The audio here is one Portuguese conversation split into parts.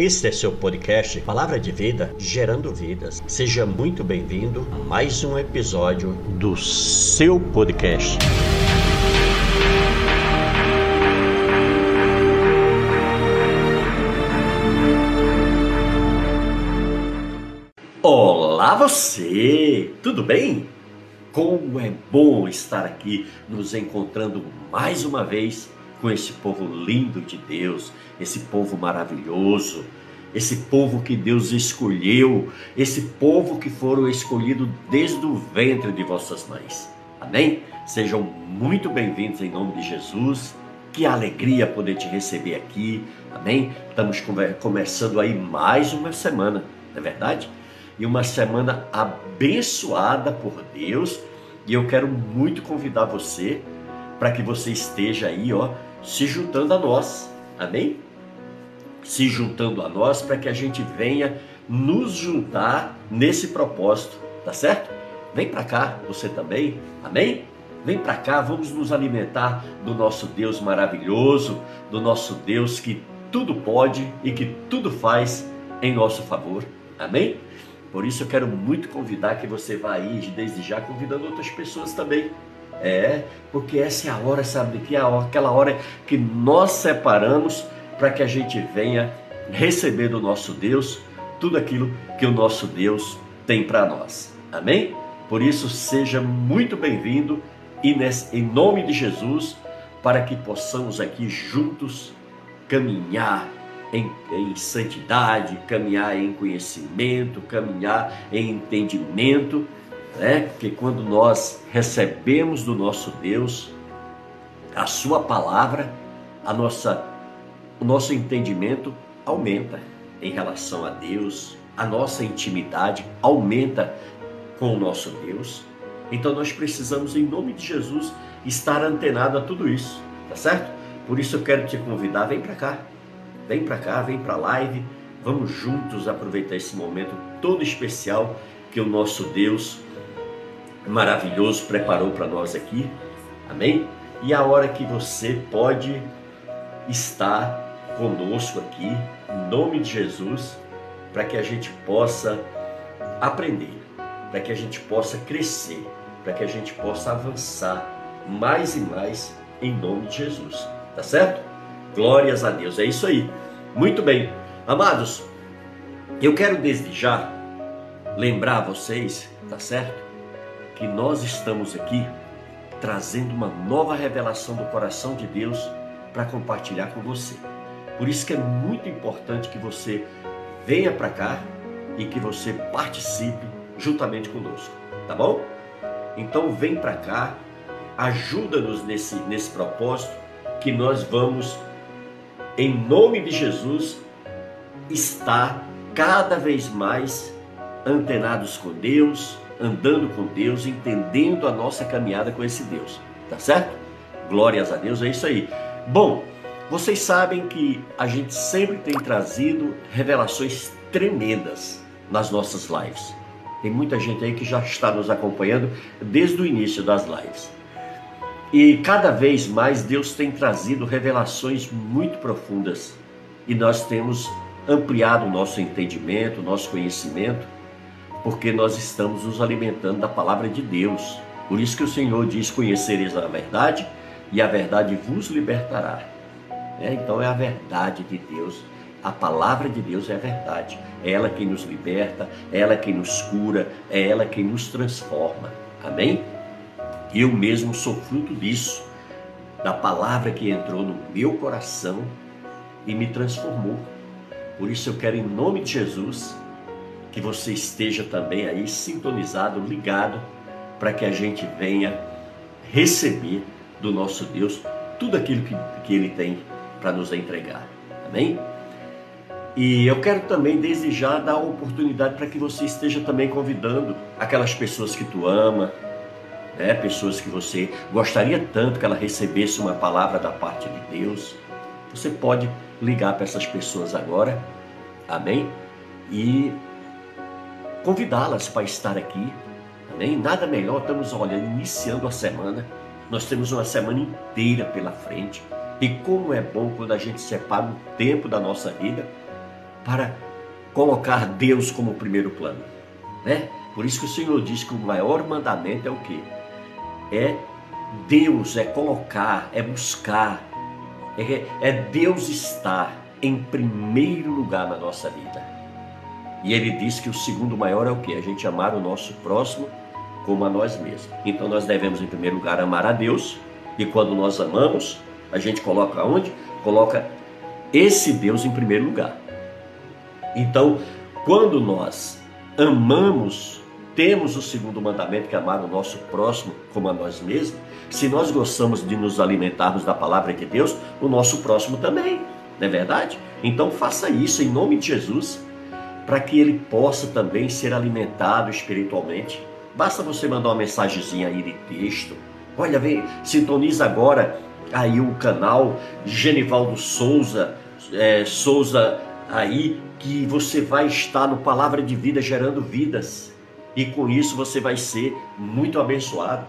Este é seu podcast Palavra de Vida, gerando vidas. Seja muito bem-vindo a mais um episódio do seu podcast. Olá você, tudo bem? Como é bom estar aqui nos encontrando mais uma vez com esse povo lindo de Deus, esse povo maravilhoso, esse povo que Deus escolheu, esse povo que foram escolhidos desde o ventre de vossas mães. Amém? Sejam muito bem-vindos em nome de Jesus. Que alegria poder te receber aqui. Amém? Estamos começando aí mais uma semana, não é verdade? E uma semana abençoada por Deus. E eu quero muito convidar você para que você esteja aí, ó, se juntando a nós. Amém? Se juntando a nós para que a gente venha nos juntar nesse propósito, tá certo? Vem para cá, você também. Amém? Vem para cá, vamos nos alimentar do nosso Deus maravilhoso, do nosso Deus que tudo pode e que tudo faz em nosso favor. Amém? Por isso eu quero muito convidar que você vá aí desde já convidando outras pessoas também é, porque essa é a hora, sabe que? É aquela hora que nós separamos para que a gente venha receber do nosso Deus tudo aquilo que o nosso Deus tem para nós. Amém? Por isso, seja muito bem-vindo e em nome de Jesus, para que possamos aqui juntos caminhar em, em, santidade, caminhar em conhecimento, caminhar em entendimento né? Que quando nós recebemos do nosso Deus a sua palavra, a nossa o nosso entendimento aumenta em relação a Deus, a nossa intimidade aumenta com o nosso Deus. Então nós precisamos em nome de Jesus estar antenado a tudo isso, tá certo? Por isso eu quero te convidar, vem para cá. Vem para cá, vem para a live. Vamos juntos aproveitar esse momento todo especial que o nosso Deus maravilhoso preparou para nós aqui. Amém? E a hora que você pode estar conosco aqui, em nome de Jesus, para que a gente possa aprender, para que a gente possa crescer, para que a gente possa avançar mais e mais em nome de Jesus. Tá certo? Glórias a Deus. É isso aí. Muito bem. Amados, eu quero desde já lembrar vocês, tá certo? Que nós estamos aqui trazendo uma nova revelação do coração de Deus para compartilhar com você. Por isso que é muito importante que você venha para cá e que você participe juntamente conosco, tá bom? Então vem para cá, ajuda-nos nesse, nesse propósito que nós vamos, em nome de Jesus, estar cada vez mais antenados com Deus, andando com Deus, entendendo a nossa caminhada com esse Deus. Tá certo? Glórias a Deus, é isso aí. Bom, vocês sabem que a gente sempre tem trazido revelações tremendas nas nossas lives. Tem muita gente aí que já está nos acompanhando desde o início das lives. E cada vez mais Deus tem trazido revelações muito profundas e nós temos ampliado o nosso entendimento, o nosso conhecimento porque nós estamos nos alimentando da palavra de Deus. Por isso que o Senhor diz: Conhecereis a verdade, e a verdade vos libertará. É, então é a verdade de Deus. A palavra de Deus é a verdade. É ela quem nos liberta, é ela quem nos cura, é ela quem nos transforma. Amém? Eu mesmo sou fruto disso, da palavra que entrou no meu coração e me transformou. Por isso eu quero, em nome de Jesus, que você esteja também aí sintonizado, ligado, para que a gente venha receber do nosso Deus tudo aquilo que, que Ele tem para nos entregar. Amém? E eu quero também, desde já, dar a oportunidade para que você esteja também convidando aquelas pessoas que tu ama, né? pessoas que você gostaria tanto que ela recebesse uma palavra da parte de Deus. Você pode ligar para essas pessoas agora, amém? E convidá-las para estar aqui. Amém? Nada melhor, estamos olhando, iniciando a semana. Nós temos uma semana inteira pela frente. E como é bom quando a gente separa um tempo da nossa vida para colocar Deus como primeiro plano, né? Por isso que o Senhor diz que o maior mandamento é o quê? É Deus, é colocar, é buscar, é, é Deus estar em primeiro lugar na nossa vida. E ele diz que o segundo maior é o que? A gente amar o nosso próximo como a nós mesmos. Então nós devemos, em primeiro lugar, amar a Deus. E quando nós amamos, a gente coloca onde? Coloca esse Deus em primeiro lugar. Então, quando nós amamos, temos o segundo mandamento, que é amar o nosso próximo como a nós mesmos. Se nós gostamos de nos alimentarmos da palavra de Deus, o nosso próximo também. Não é verdade? Então faça isso em nome de Jesus, para que ele possa também ser alimentado espiritualmente. Basta você mandar uma mensagenzinha aí de texto. Olha, vem, sintoniza agora aí o canal Genivaldo Souza, é, Souza aí, que você vai estar no Palavra de Vida gerando vidas. E com isso você vai ser muito abençoado,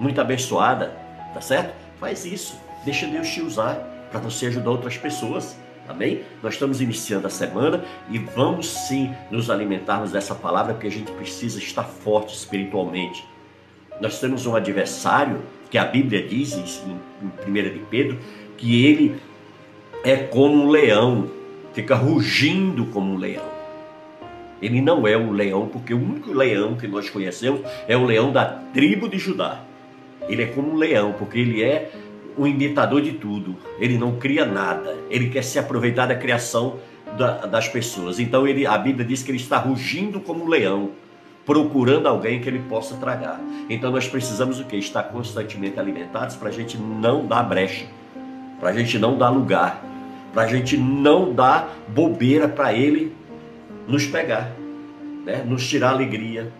muito abençoada, tá certo? Faz isso, deixa Deus te usar para você ajudar outras pessoas. Amém? Nós estamos iniciando a semana e vamos sim nos alimentarmos dessa palavra porque a gente precisa estar forte espiritualmente. Nós temos um adversário que a Bíblia diz em 1 de Pedro que ele é como um leão, fica rugindo como um leão. Ele não é um leão, porque o único leão que nós conhecemos é o leão da tribo de Judá. Ele é como um leão, porque ele é um imitador de tudo. Ele não cria nada. Ele quer se aproveitar da criação da, das pessoas. Então ele, a Bíblia diz que ele está rugindo como um leão, procurando alguém que ele possa tragar. Então nós precisamos o que? Estar constantemente alimentados para a gente não dar brecha, para a gente não dar lugar, para a gente não dar bobeira para ele nos pegar, né? nos tirar alegria,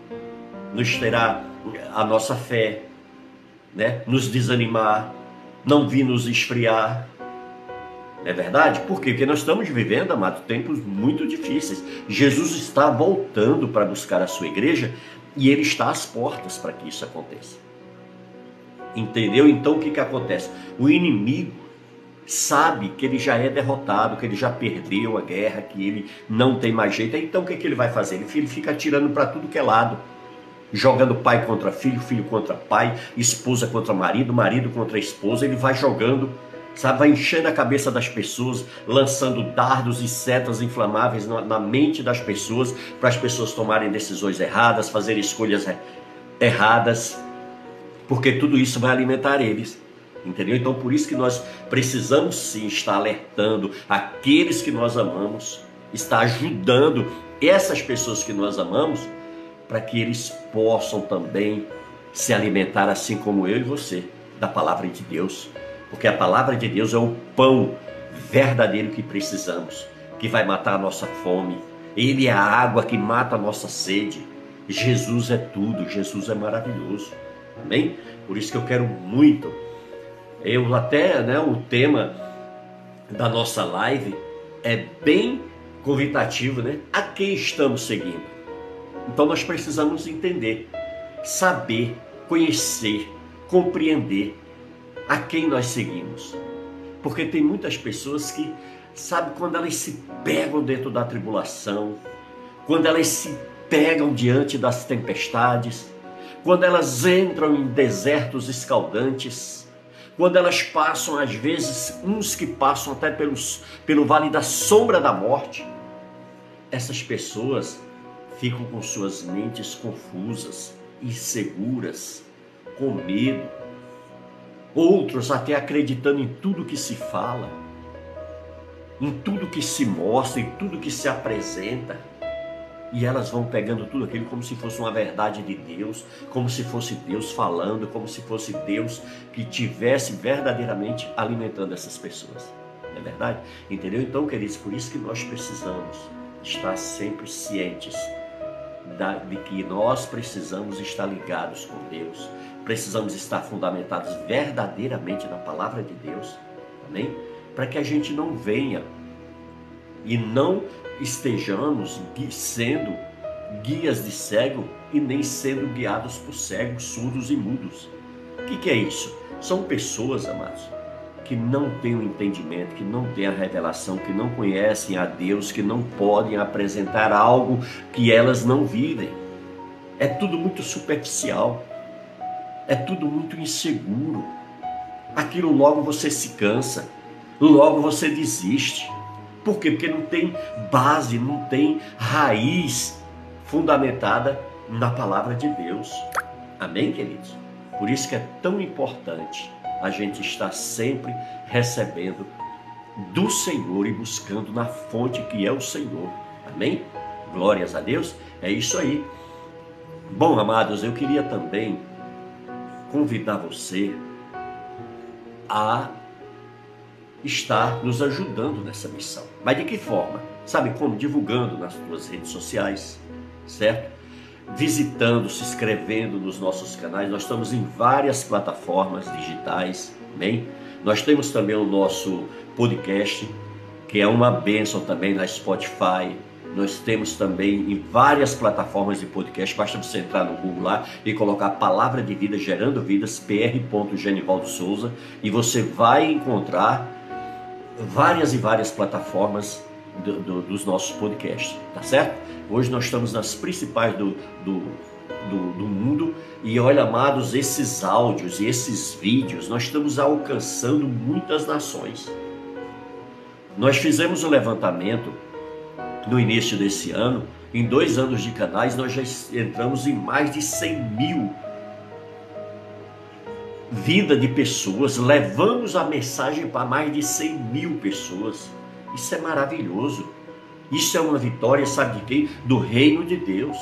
nos tirar a nossa fé, né? nos desanimar não vi nos esfriar. Não é verdade? Por quê? Porque nós estamos vivendo, amado, tempos muito difíceis. Jesus está voltando para buscar a sua igreja e ele está às portas para que isso aconteça. Entendeu? Então o que, que acontece? O inimigo sabe que ele já é derrotado, que ele já perdeu a guerra, que ele não tem mais jeito. Então o que, que ele vai fazer? Ele fica atirando para tudo que é lado jogando pai contra filho, filho contra pai, esposa contra marido, marido contra esposa, ele vai jogando, sabe, vai enchendo a cabeça das pessoas, lançando dardos e setas inflamáveis na, na mente das pessoas, para as pessoas tomarem decisões erradas, fazerem escolhas erradas, porque tudo isso vai alimentar eles. Entendeu? Então por isso que nós precisamos sim estar alertando aqueles que nós amamos, estar ajudando essas pessoas que nós amamos para que eles possam também se alimentar assim como eu e você da palavra de Deus, porque a palavra de Deus é o pão verdadeiro que precisamos, que vai matar a nossa fome. Ele é a água que mata a nossa sede. Jesus é tudo, Jesus é maravilhoso. Amém? Por isso que eu quero muito. Eu até, né, o tema da nossa live é bem convidativo, né? A quem estamos seguindo? Então nós precisamos entender, saber, conhecer, compreender a quem nós seguimos. Porque tem muitas pessoas que, sabe, quando elas se pegam dentro da tribulação, quando elas se pegam diante das tempestades, quando elas entram em desertos escaldantes, quando elas passam, às vezes, uns que passam até pelos, pelo vale da sombra da morte, essas pessoas ficam com suas mentes confusas, inseguras, com medo. Outros até acreditando em tudo que se fala, em tudo que se mostra, em tudo que se apresenta. E elas vão pegando tudo aquilo como se fosse uma verdade de Deus, como se fosse Deus falando, como se fosse Deus que tivesse verdadeiramente alimentando essas pessoas. Não é verdade? Entendeu? Então, queridos, por isso que nós precisamos estar sempre cientes de que nós precisamos estar ligados com Deus, precisamos estar fundamentados verdadeiramente na palavra de Deus, amém? Para que a gente não venha e não estejamos sendo guias de cego e nem sendo guiados por cegos, surdos e mudos. O que, é isso? São pessoas, amados, que não têm o entendimento, que não têm a revelação, que não conhecem a Deus, que não podem apresentar algo que elas não vivem. É tudo muito superficial, é tudo muito inseguro. Aquilo logo você se cansa, logo você desiste. Por quê? Porque não tem base, não tem raiz fundamentada na palavra de Deus. Amém, queridos? Por isso que é tão importante a gente estar sempre recebendo do Senhor e buscando na fonte que é o Senhor. Amém? Glórias a Deus. É isso aí. Bom, amados, eu queria também convidar você a estar nos ajudando nessa missão. Mas de que forma? Sabe como? Divulgando nas suas redes sociais, certo? Visitando, se inscrevendo nos nossos canais. Nós estamos em várias plataformas digitais, amém? Nós temos também o nosso podcast, que é uma bênção também na Spotify, nós temos também em várias plataformas de podcast. Basta você entrar no Google lá e colocar Palavra de Vida Gerando Vidas, pr. Genivaldo Souza, e você vai encontrar várias e várias plataformas do, do, dos nossos podcasts, tá certo? Hoje nós estamos nas principais do, do, do, do mundo e olha, amados, esses áudios e esses vídeos, nós estamos alcançando muitas nações. Nós fizemos um levantamento no início desse ano, em dois anos de canais, nós já entramos em mais de 100 mil vida de pessoas, levamos a mensagem para mais de 100 mil pessoas. Isso é maravilhoso. Isso é uma vitória, sabe de quem? Do reino de Deus.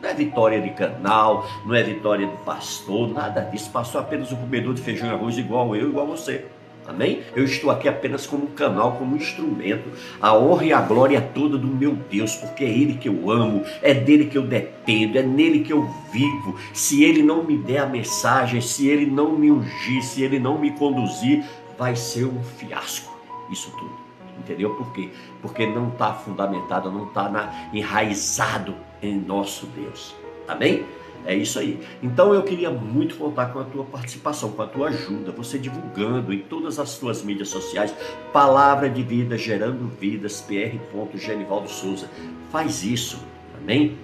Não é vitória de canal, não é vitória do pastor, nada disso. Passou apenas um comedor de feijão e arroz igual eu, igual você. Amém? Eu estou aqui apenas como um canal, como um instrumento. A honra e a glória toda do meu Deus, porque é Ele que eu amo, é dele que eu dependo, é nele que eu vivo. Se Ele não me der a mensagem, se Ele não me ungir, se Ele não me conduzir, vai ser um fiasco. Isso tudo. Entendeu? Por quê? Porque não está fundamentado, não está enraizado em nosso Deus. Amém? É isso aí. Então eu queria muito contar com a tua participação, com a tua ajuda, você divulgando em todas as tuas mídias sociais, Palavra de Vida, Gerando Vidas, PR. Genivaldo Souza. Faz isso, amém?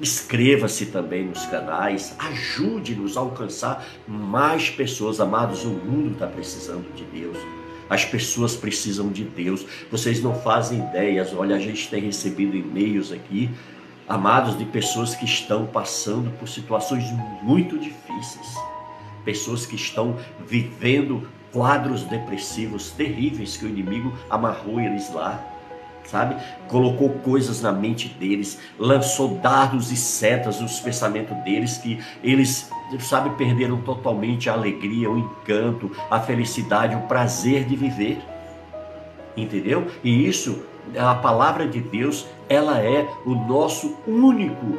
Inscreva-se também nos canais, ajude-nos a alcançar mais pessoas, amados. O mundo está precisando de Deus. As pessoas precisam de Deus. Vocês não fazem ideias. Olha, a gente tem recebido e-mails aqui amados, de pessoas que estão passando por situações muito difíceis, pessoas que estão vivendo quadros depressivos terríveis que o inimigo amarrou eles lá, sabe? Colocou coisas na mente deles, lançou dardos e setas nos pensamentos deles que eles, sabe, perderam totalmente a alegria, o encanto, a felicidade, o prazer de viver. Entendeu? E isso a palavra de Deus, ela é o nosso único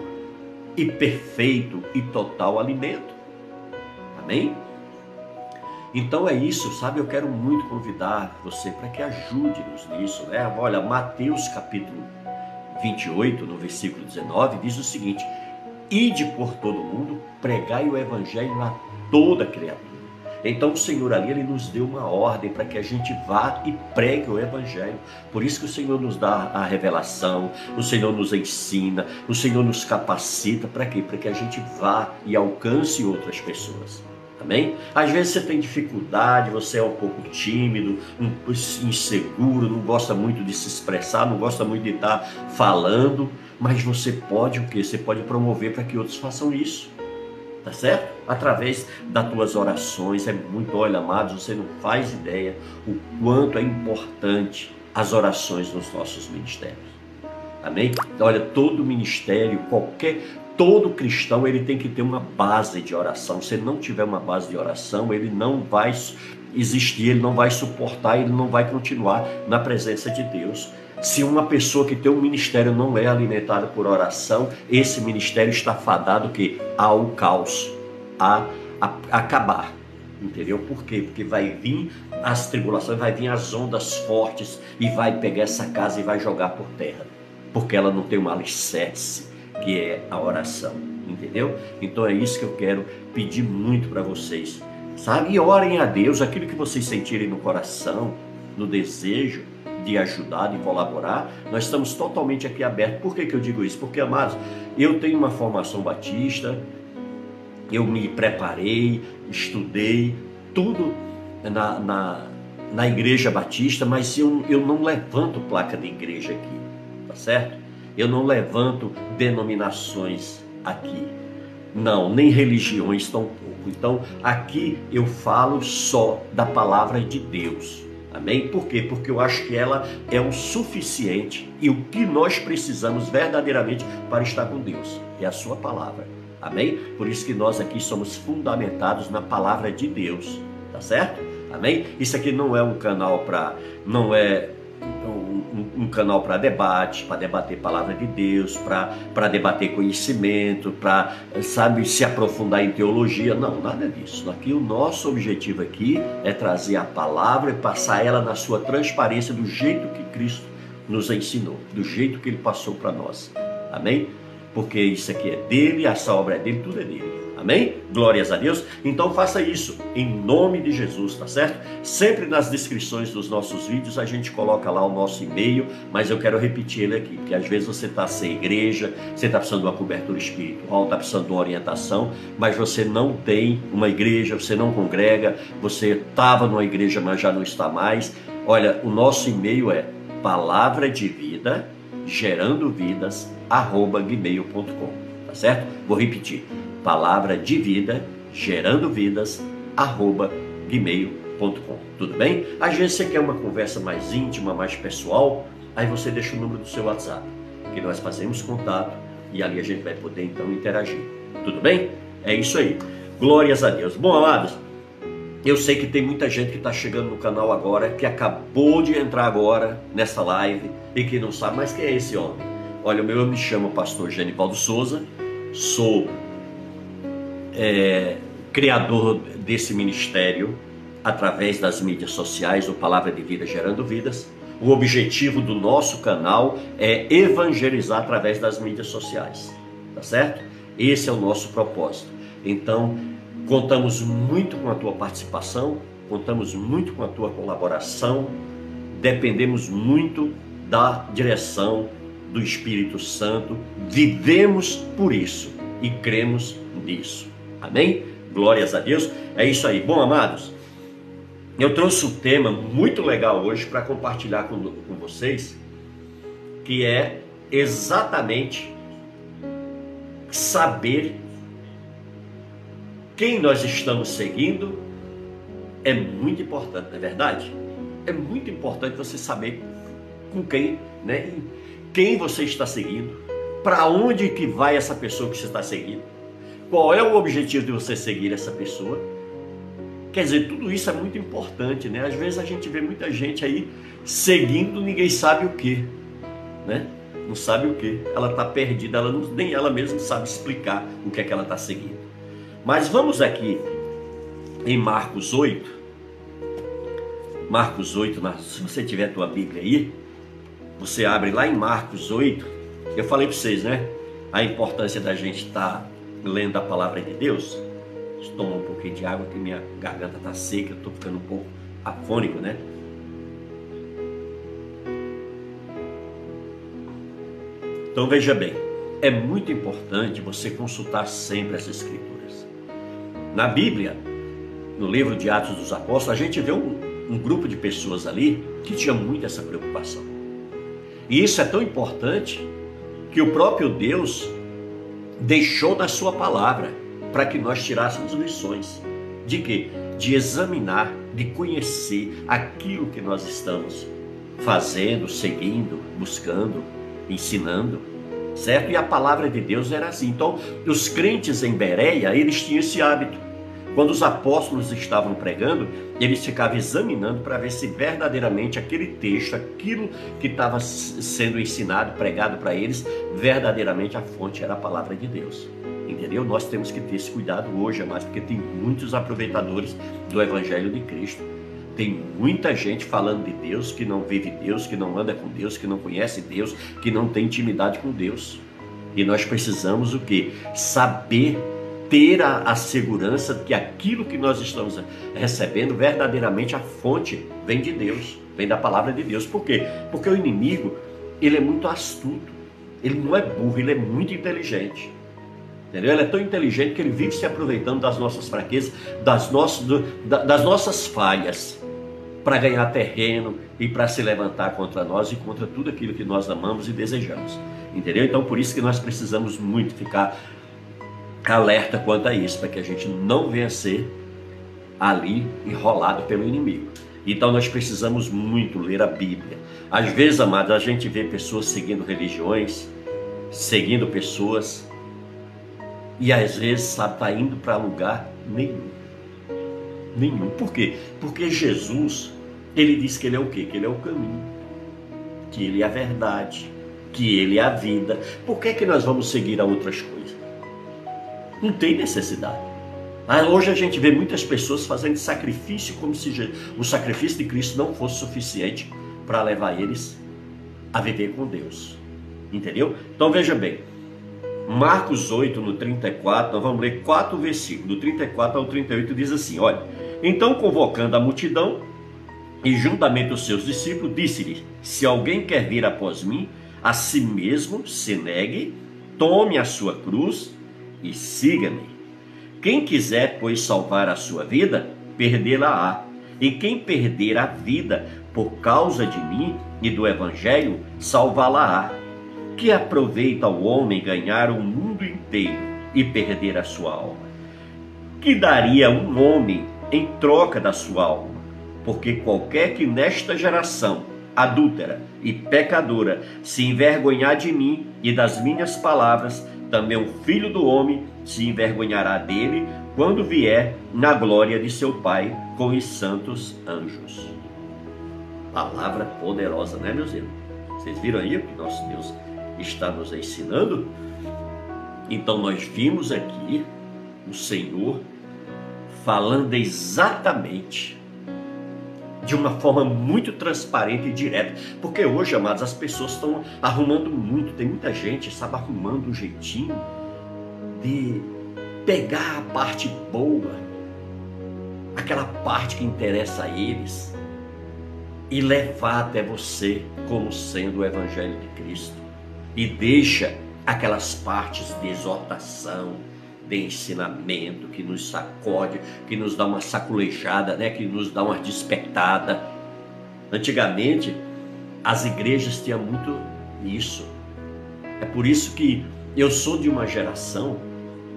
e perfeito e total alimento. Amém? Então é isso, sabe? Eu quero muito convidar você para que ajude-nos nisso, né? Olha, Mateus capítulo 28, no versículo 19, diz o seguinte: Ide por todo mundo, pregai o evangelho a toda criatura. Então o Senhor ali ele nos deu uma ordem para que a gente vá e pregue o evangelho. Por isso que o Senhor nos dá a revelação, o Senhor nos ensina, o Senhor nos capacita para quê? Para que a gente vá e alcance outras pessoas. Amém? Às vezes você tem dificuldade, você é um pouco tímido, um, inseguro, não gosta muito de se expressar, não gosta muito de estar falando, mas você pode o quê? Você pode promover para que outros façam isso tá certo? Através das tuas orações, é muito, olha, amados, você não faz ideia o quanto é importante as orações nos nossos ministérios. Amém? Olha, todo ministério, qualquer, todo cristão, ele tem que ter uma base de oração. Se ele não tiver uma base de oração, ele não vai existir, ele não vai suportar, ele não vai continuar na presença de Deus. Se uma pessoa que tem um ministério não é alimentada por oração, esse ministério está fadado que ao caos, a, a, a acabar. Entendeu? Por quê? Porque vai vir as tribulações, vai vir as ondas fortes e vai pegar essa casa e vai jogar por terra. Porque ela não tem um alicerce, que é a oração. Entendeu? Então é isso que eu quero pedir muito para vocês sabe? E orem a Deus aquilo que vocês sentirem no coração, no desejo de ajudar, de colaborar. Nós estamos totalmente aqui abertos. Por que, que eu digo isso? Porque, amados, eu tenho uma formação batista, eu me preparei, estudei, tudo na, na, na igreja batista, mas eu, eu não levanto placa de igreja aqui, tá certo? Eu não levanto denominações aqui. Não, nem religiões tampouco. Então, aqui eu falo só da palavra de Deus. Amém? Por quê? Porque eu acho que ela é o suficiente e o que nós precisamos verdadeiramente para estar com Deus. É a sua palavra. Amém? Por isso que nós aqui somos fundamentados na palavra de Deus. Tá certo? Amém? Isso aqui não é um canal para. Não é um, um canal para debate, para debater palavra de Deus, para debater conhecimento, para, sabe, se aprofundar em teologia. Não, nada disso. Aqui o nosso objetivo aqui é trazer a palavra e passar ela na sua transparência do jeito que Cristo nos ensinou, do jeito que ele passou para nós. Amém? Porque isso aqui é dele, essa obra é dele, tudo é dele. Amém? Glórias a Deus. Então faça isso em nome de Jesus, tá certo? Sempre nas descrições dos nossos vídeos a gente coloca lá o nosso e-mail, mas eu quero repetir ele aqui, porque às vezes você está sem igreja, você está precisando de uma cobertura espiritual, está precisando de uma orientação, mas você não tem uma igreja, você não congrega, você estava numa igreja, mas já não está mais. Olha, o nosso e-mail é palavra de vida gerando vidas arroba gmail.com, tá certo? Vou repetir palavra de vida, gerando vidas, arroba gmail.com. Tudo bem? Às vezes você quer uma conversa mais íntima, mais pessoal, aí você deixa o número do seu WhatsApp, que nós fazemos contato e ali a gente vai poder então interagir. Tudo bem? É isso aí. Glórias a Deus. Bom, amados, eu sei que tem muita gente que está chegando no canal agora, que acabou de entrar agora nessa live e que não sabe mais quem é esse homem. Olha, o meu eu me chamo Pastor Genivaldo Souza, sou é, criador desse ministério através das mídias sociais, o Palavra de Vida Gerando Vidas. O objetivo do nosso canal é evangelizar através das mídias sociais, tá certo? Esse é o nosso propósito. Então, contamos muito com a tua participação, contamos muito com a tua colaboração, dependemos muito da direção do Espírito Santo, vivemos por isso e cremos nisso. Amém? Glórias a Deus. É isso aí. Bom, amados, eu trouxe um tema muito legal hoje para compartilhar com, com vocês, que é exatamente saber quem nós estamos seguindo é muito importante, não é verdade? É muito importante você saber com quem, né? Quem você está seguindo, para onde que vai essa pessoa que você está seguindo. Qual é o objetivo de você seguir essa pessoa? Quer dizer, tudo isso é muito importante, né? Às vezes a gente vê muita gente aí seguindo, ninguém sabe o que, né? Não sabe o que. Ela está perdida, ela não, nem ela mesma sabe explicar o que é que ela está seguindo. Mas vamos aqui em Marcos 8. Marcos 8, se você tiver a tua Bíblia aí, você abre lá em Marcos 8. Eu falei para vocês, né? A importância da gente estar tá lendo a palavra de Deus, toma um pouquinho de água que minha garganta está seca, eu estou ficando um pouco afônico, né? Então veja bem, é muito importante você consultar sempre as escrituras. Na Bíblia, no livro de Atos dos Apóstolos, a gente vê um, um grupo de pessoas ali que tinha muito essa preocupação. E isso é tão importante que o próprio Deus deixou na sua palavra para que nós tirássemos lições. De quê? De examinar, de conhecer aquilo que nós estamos fazendo, seguindo, buscando, ensinando, certo? E a palavra de Deus era assim. Então, os crentes em Bereia, eles tinham esse hábito quando os apóstolos estavam pregando, eles ficavam examinando para ver se verdadeiramente aquele texto, aquilo que estava sendo ensinado, pregado para eles, verdadeiramente a fonte era a palavra de Deus. Entendeu? Nós temos que ter esse cuidado hoje, mais porque tem muitos aproveitadores do Evangelho de Cristo. Tem muita gente falando de Deus que não vive Deus, que não anda com Deus, que não conhece Deus, que não tem intimidade com Deus. E nós precisamos o que? Saber ter a, a, segurança de que aquilo que nós estamos recebendo, verdadeiramente a fonte vem de Deus, vem da palavra de Deus. Por quê? Porque o inimigo, ele é muito astuto, ele não é burro, ele é muito inteligente. Entendeu? Ele é tão inteligente que ele vive se aproveitando das nossas fraquezas, das nossas, das nossas falhas, para ganhar terreno e para se levantar contra nós e contra tudo aquilo que nós amamos e desejamos. Entendeu? Então, por isso que nós precisamos muito ficar alerta quanto a isso, para que a gente não venha ser ali enrolado pelo inimigo. Então, nós precisamos muito ler a Bíblia. Às vezes, amados, a gente vê pessoas seguindo religiões, seguindo pessoas e às vezes, sabe, está indo para lugar nenhum. Nenhum. Por quê? Porque Jesus, ele diz que ele é o quê? Que ele é o caminho, que ele é a verdade, que ele é a vida. Por que, que nós vamos seguir a outras coisas? Não tem necessidade. Hoje a gente vê muitas pessoas fazendo sacrifício como se o sacrifício de Cristo não fosse suficiente para levar eles a viver com Deus. Entendeu? Então veja bem, Marcos 8, no 34, nós vamos ler quatro versículos, do 34 ao 38, diz assim: Olha, então convocando a multidão e juntamente os seus discípulos, disse-lhe: Se alguém quer vir após mim, a si mesmo se negue, tome a sua cruz e siga-me. Quem quiser, pois, salvar a sua vida, perdê-la-á. E quem perder a vida por causa de mim e do evangelho, salvá-la-á que aproveita o homem ganhar o mundo inteiro e perder a sua alma? Que daria um homem em troca da sua alma? Porque qualquer que nesta geração adúltera e pecadora se envergonhar de mim e das minhas palavras, também o filho do homem se envergonhará dele quando vier na glória de seu Pai com os santos anjos. Palavra poderosa, né, meus irmãos? Vocês viram aí o que nosso Deus está nos ensinando. Então nós vimos aqui o Senhor falando exatamente de uma forma muito transparente e direta. Porque hoje, amados, as pessoas estão arrumando muito, tem muita gente, sabe, arrumando um jeitinho de pegar a parte boa, aquela parte que interessa a eles, e levar até você como sendo o Evangelho de Cristo e deixa aquelas partes de exortação, de ensinamento que nos sacode, que nos dá uma saculejada, né, que nos dá uma despertada. Antigamente, as igrejas tinham muito isso. É por isso que eu sou de uma geração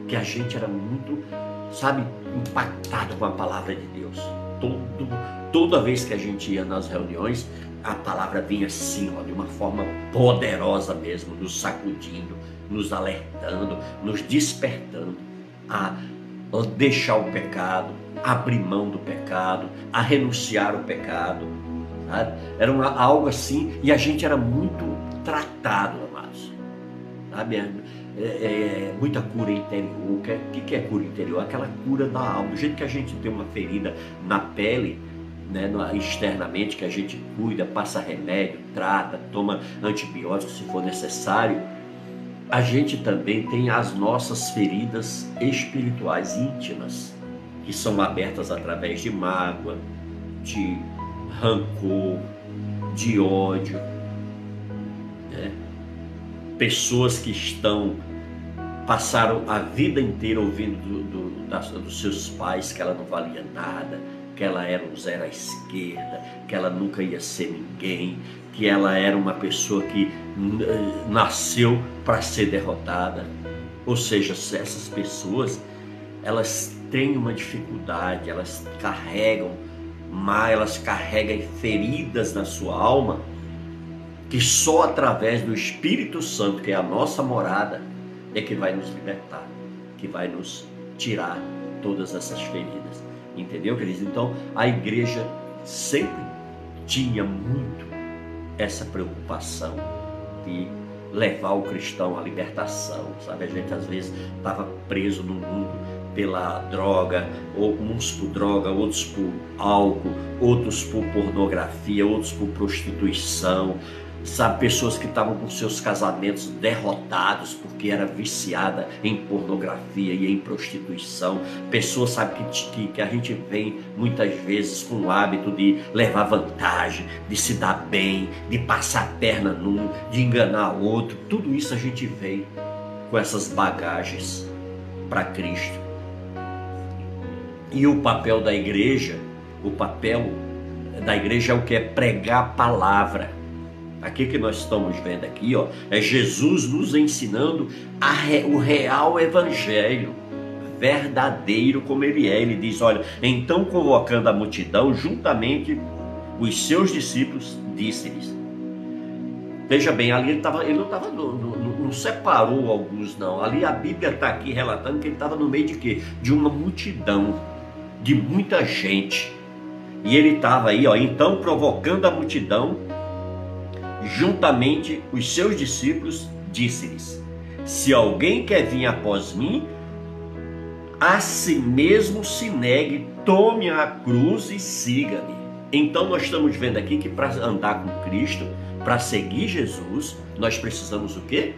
que a gente era muito, sabe, impactado com a palavra de Deus. Todo, toda vez que a gente ia nas reuniões, a palavra vinha assim, ó, de uma forma poderosa mesmo, nos sacudindo, nos alertando, nos despertando a deixar o pecado, abrir mão do pecado, a renunciar o pecado. Sabe? Era uma, algo assim, e a gente era muito tratado, amados. Sabe? É, é, é, muita cura interior. O que, que é cura interior? Aquela cura da alma. Do jeito que a gente tem uma ferida na pele, né, externamente, que a gente cuida, passa remédio, trata, toma antibiótico se for necessário, a gente também tem as nossas feridas espirituais íntimas, que são abertas através de mágoa, de rancor, de ódio. Né? Pessoas que estão passaram a vida inteira ouvindo do, do, dos seus pais que ela não valia nada, que ela era um zero à esquerda, que ela nunca ia ser ninguém, que ela era uma pessoa que nasceu para ser derrotada. Ou seja, essas pessoas, elas têm uma dificuldade, elas carregam mas elas carregam feridas na sua alma, que só através do Espírito Santo, que é a nossa morada, é que vai nos libertar, que vai nos tirar todas essas feridas. Entendeu, queridos? Então, a igreja sempre tinha muito essa preocupação de levar o cristão à libertação, sabe? A gente às vezes estava preso no mundo pela droga, ou uns por droga, outros por álcool, outros por pornografia, outros por prostituição, sabe, pessoas que estavam com seus casamentos derrotados porque era viciada em pornografia e em prostituição, pessoas, sabe, que, que, a gente vem muitas vezes com o hábito de levar vantagem, de se dar bem, de passar a perna num, de enganar outro, tudo isso a gente vem com essas bagagens para Cristo. E o papel da igreja, o papel da igreja é o que é pregar a palavra Aqui que nós estamos vendo aqui, ó, é Jesus nos ensinando re, o real evangelho, verdadeiro como ele é. Ele diz: olha, então convocando a multidão, juntamente os seus discípulos, disse-lhes. Veja bem, ali ele, tava, ele não estava, não, separou alguns, não. Ali a Bíblia está aqui relatando que ele estava no meio de quê? De uma multidão, de muita gente. E ele estava aí, ó, então provocando a multidão, juntamente os seus discípulos, disse-lhes: Se alguém quer vir após mim, a si mesmo se negue, tome a cruz e siga-me. Então nós estamos vendo aqui que para andar com Cristo, para seguir Jesus, nós precisamos o quê?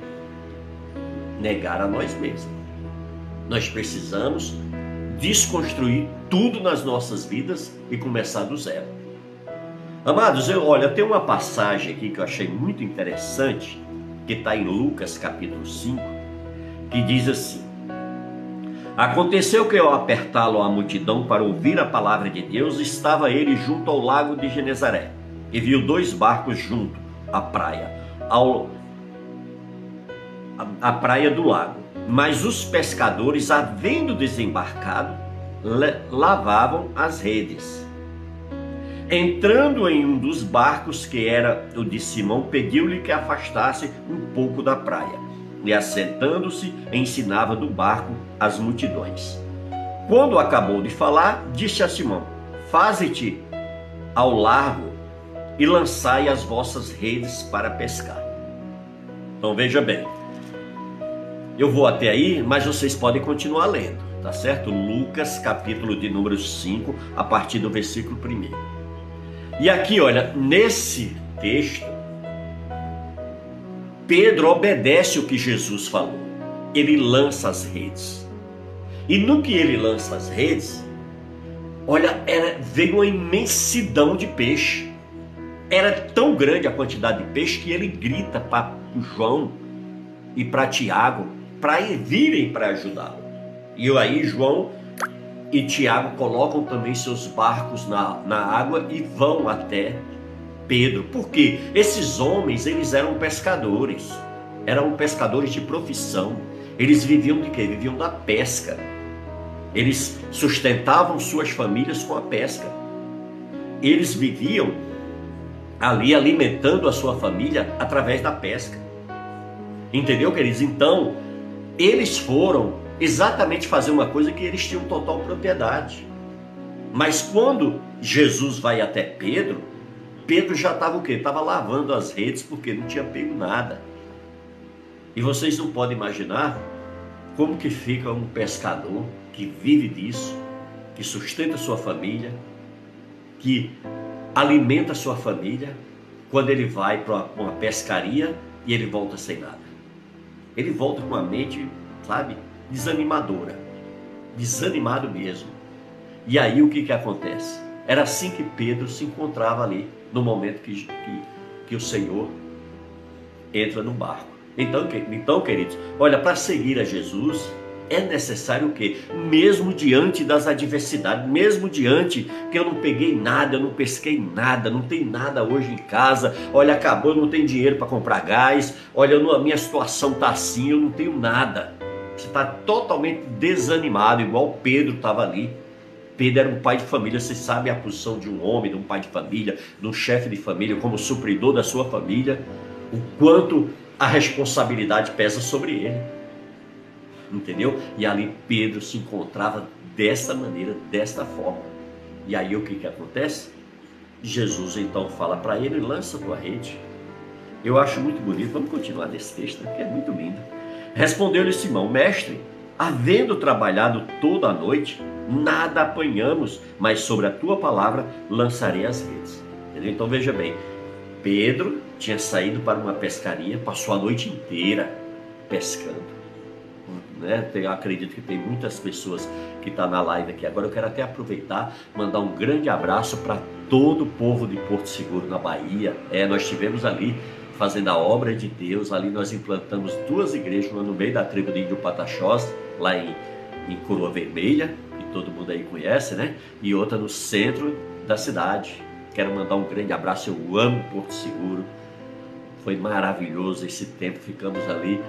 Negar a nós mesmos. Nós precisamos desconstruir tudo nas nossas vidas e começar do zero. Amados, eu, olha, tem uma passagem aqui que eu achei muito interessante, que está em Lucas capítulo 5, que diz assim: Aconteceu que ao apertá-lo a multidão para ouvir a palavra de Deus, estava ele junto ao lago de Genezaré, e viu dois barcos junto à praia, ao, a praia do lago. Mas os pescadores, havendo desembarcado, lavavam as redes. Entrando em um dos barcos, que era o de Simão, pediu-lhe que afastasse um pouco da praia. E assentando-se, ensinava do barco as multidões. Quando acabou de falar, disse a Simão: Faze-te ao largo e lançai as vossas redes para pescar. Então veja bem, eu vou até aí, mas vocês podem continuar lendo, tá certo? Lucas, capítulo de número 5, a partir do versículo 1. E aqui, olha, nesse texto, Pedro obedece o que Jesus falou. Ele lança as redes. E no que ele lança as redes, olha, era, veio uma imensidão de peixe. Era tão grande a quantidade de peixe que ele grita para João e para Tiago para virem para ajudá-lo. E aí João e Tiago colocam também seus barcos na, na água e vão até Pedro. Porque esses homens, eles eram pescadores. Eram pescadores de profissão. Eles viviam de quê? Viviam da pesca. Eles sustentavam suas famílias com a pesca. Eles viviam ali alimentando a sua família através da pesca. Entendeu, queridos? Então, eles foram exatamente fazer uma coisa que eles tinham total propriedade. Mas quando Jesus vai até Pedro, Pedro já estava o quê? Estava lavando as redes porque não tinha pego nada. E vocês não podem imaginar como que fica um pescador que vive disso, que sustenta sua família, que alimenta sua família, quando ele vai para uma pescaria e ele volta sem nada. Ele volta com a mente, sabe, desanimadora, desanimado mesmo. E aí o que, que acontece? Era assim que Pedro se encontrava ali, no momento que, que, que o Senhor entra no barco. Então, que, então queridos, olha, para seguir a Jesus, é necessário o quê? Mesmo diante das adversidades, mesmo diante que eu não peguei nada, eu não pesquei nada, não tem nada hoje em casa, olha, acabou, eu não tenho dinheiro para comprar gás, olha, a minha situação está assim, eu não tenho nada. Você está totalmente desanimado, igual Pedro estava ali. Pedro era um pai de família, você sabe a posição de um homem, de um pai de família, de um chefe de família, como supridor da sua família, o quanto a responsabilidade pesa sobre ele. Entendeu? E ali Pedro se encontrava desta maneira, desta forma. E aí o que, que acontece? Jesus então fala para ele: lança tua rede. Eu acho muito bonito. Vamos continuar nesse texto, que é muito lindo. Respondeu-lhe Simão: Mestre, havendo trabalhado toda a noite, nada apanhamos, mas sobre a tua palavra lançarei as redes. Então veja bem, Pedro tinha saído para uma pescaria, passou a noite inteira pescando. Né? Eu acredito que tem muitas pessoas que estão tá na live aqui agora. Eu quero até aproveitar, mandar um grande abraço para todo o povo de Porto Seguro, na Bahia. É, nós tivemos ali fazendo a obra de Deus. Ali nós implantamos duas igrejas, uma no meio da tribo de Índio Pataxós, lá em, em Coroa Vermelha, que todo mundo aí conhece, né? E outra no centro da cidade. Quero mandar um grande abraço. Eu amo Porto Seguro. Foi maravilhoso esse tempo. Ficamos ali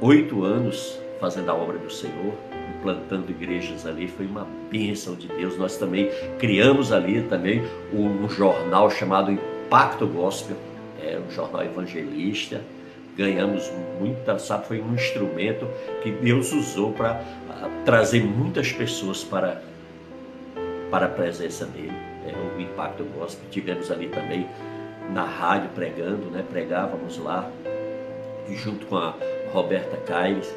oito anos fazendo a obra do Senhor, implantando igrejas ali, foi uma bênção de Deus. Nós também criamos ali também um, jornal chamado Impacto Gospel, é um jornal evangelista. Ganhamos muita, sabe, foi um instrumento que Deus usou para ah, trazer muitas pessoas para, para a presença dele. É, o Impacto Gospel. Tivemos ali também na rádio pregando, né? Pregávamos lá junto com a Roberta Caires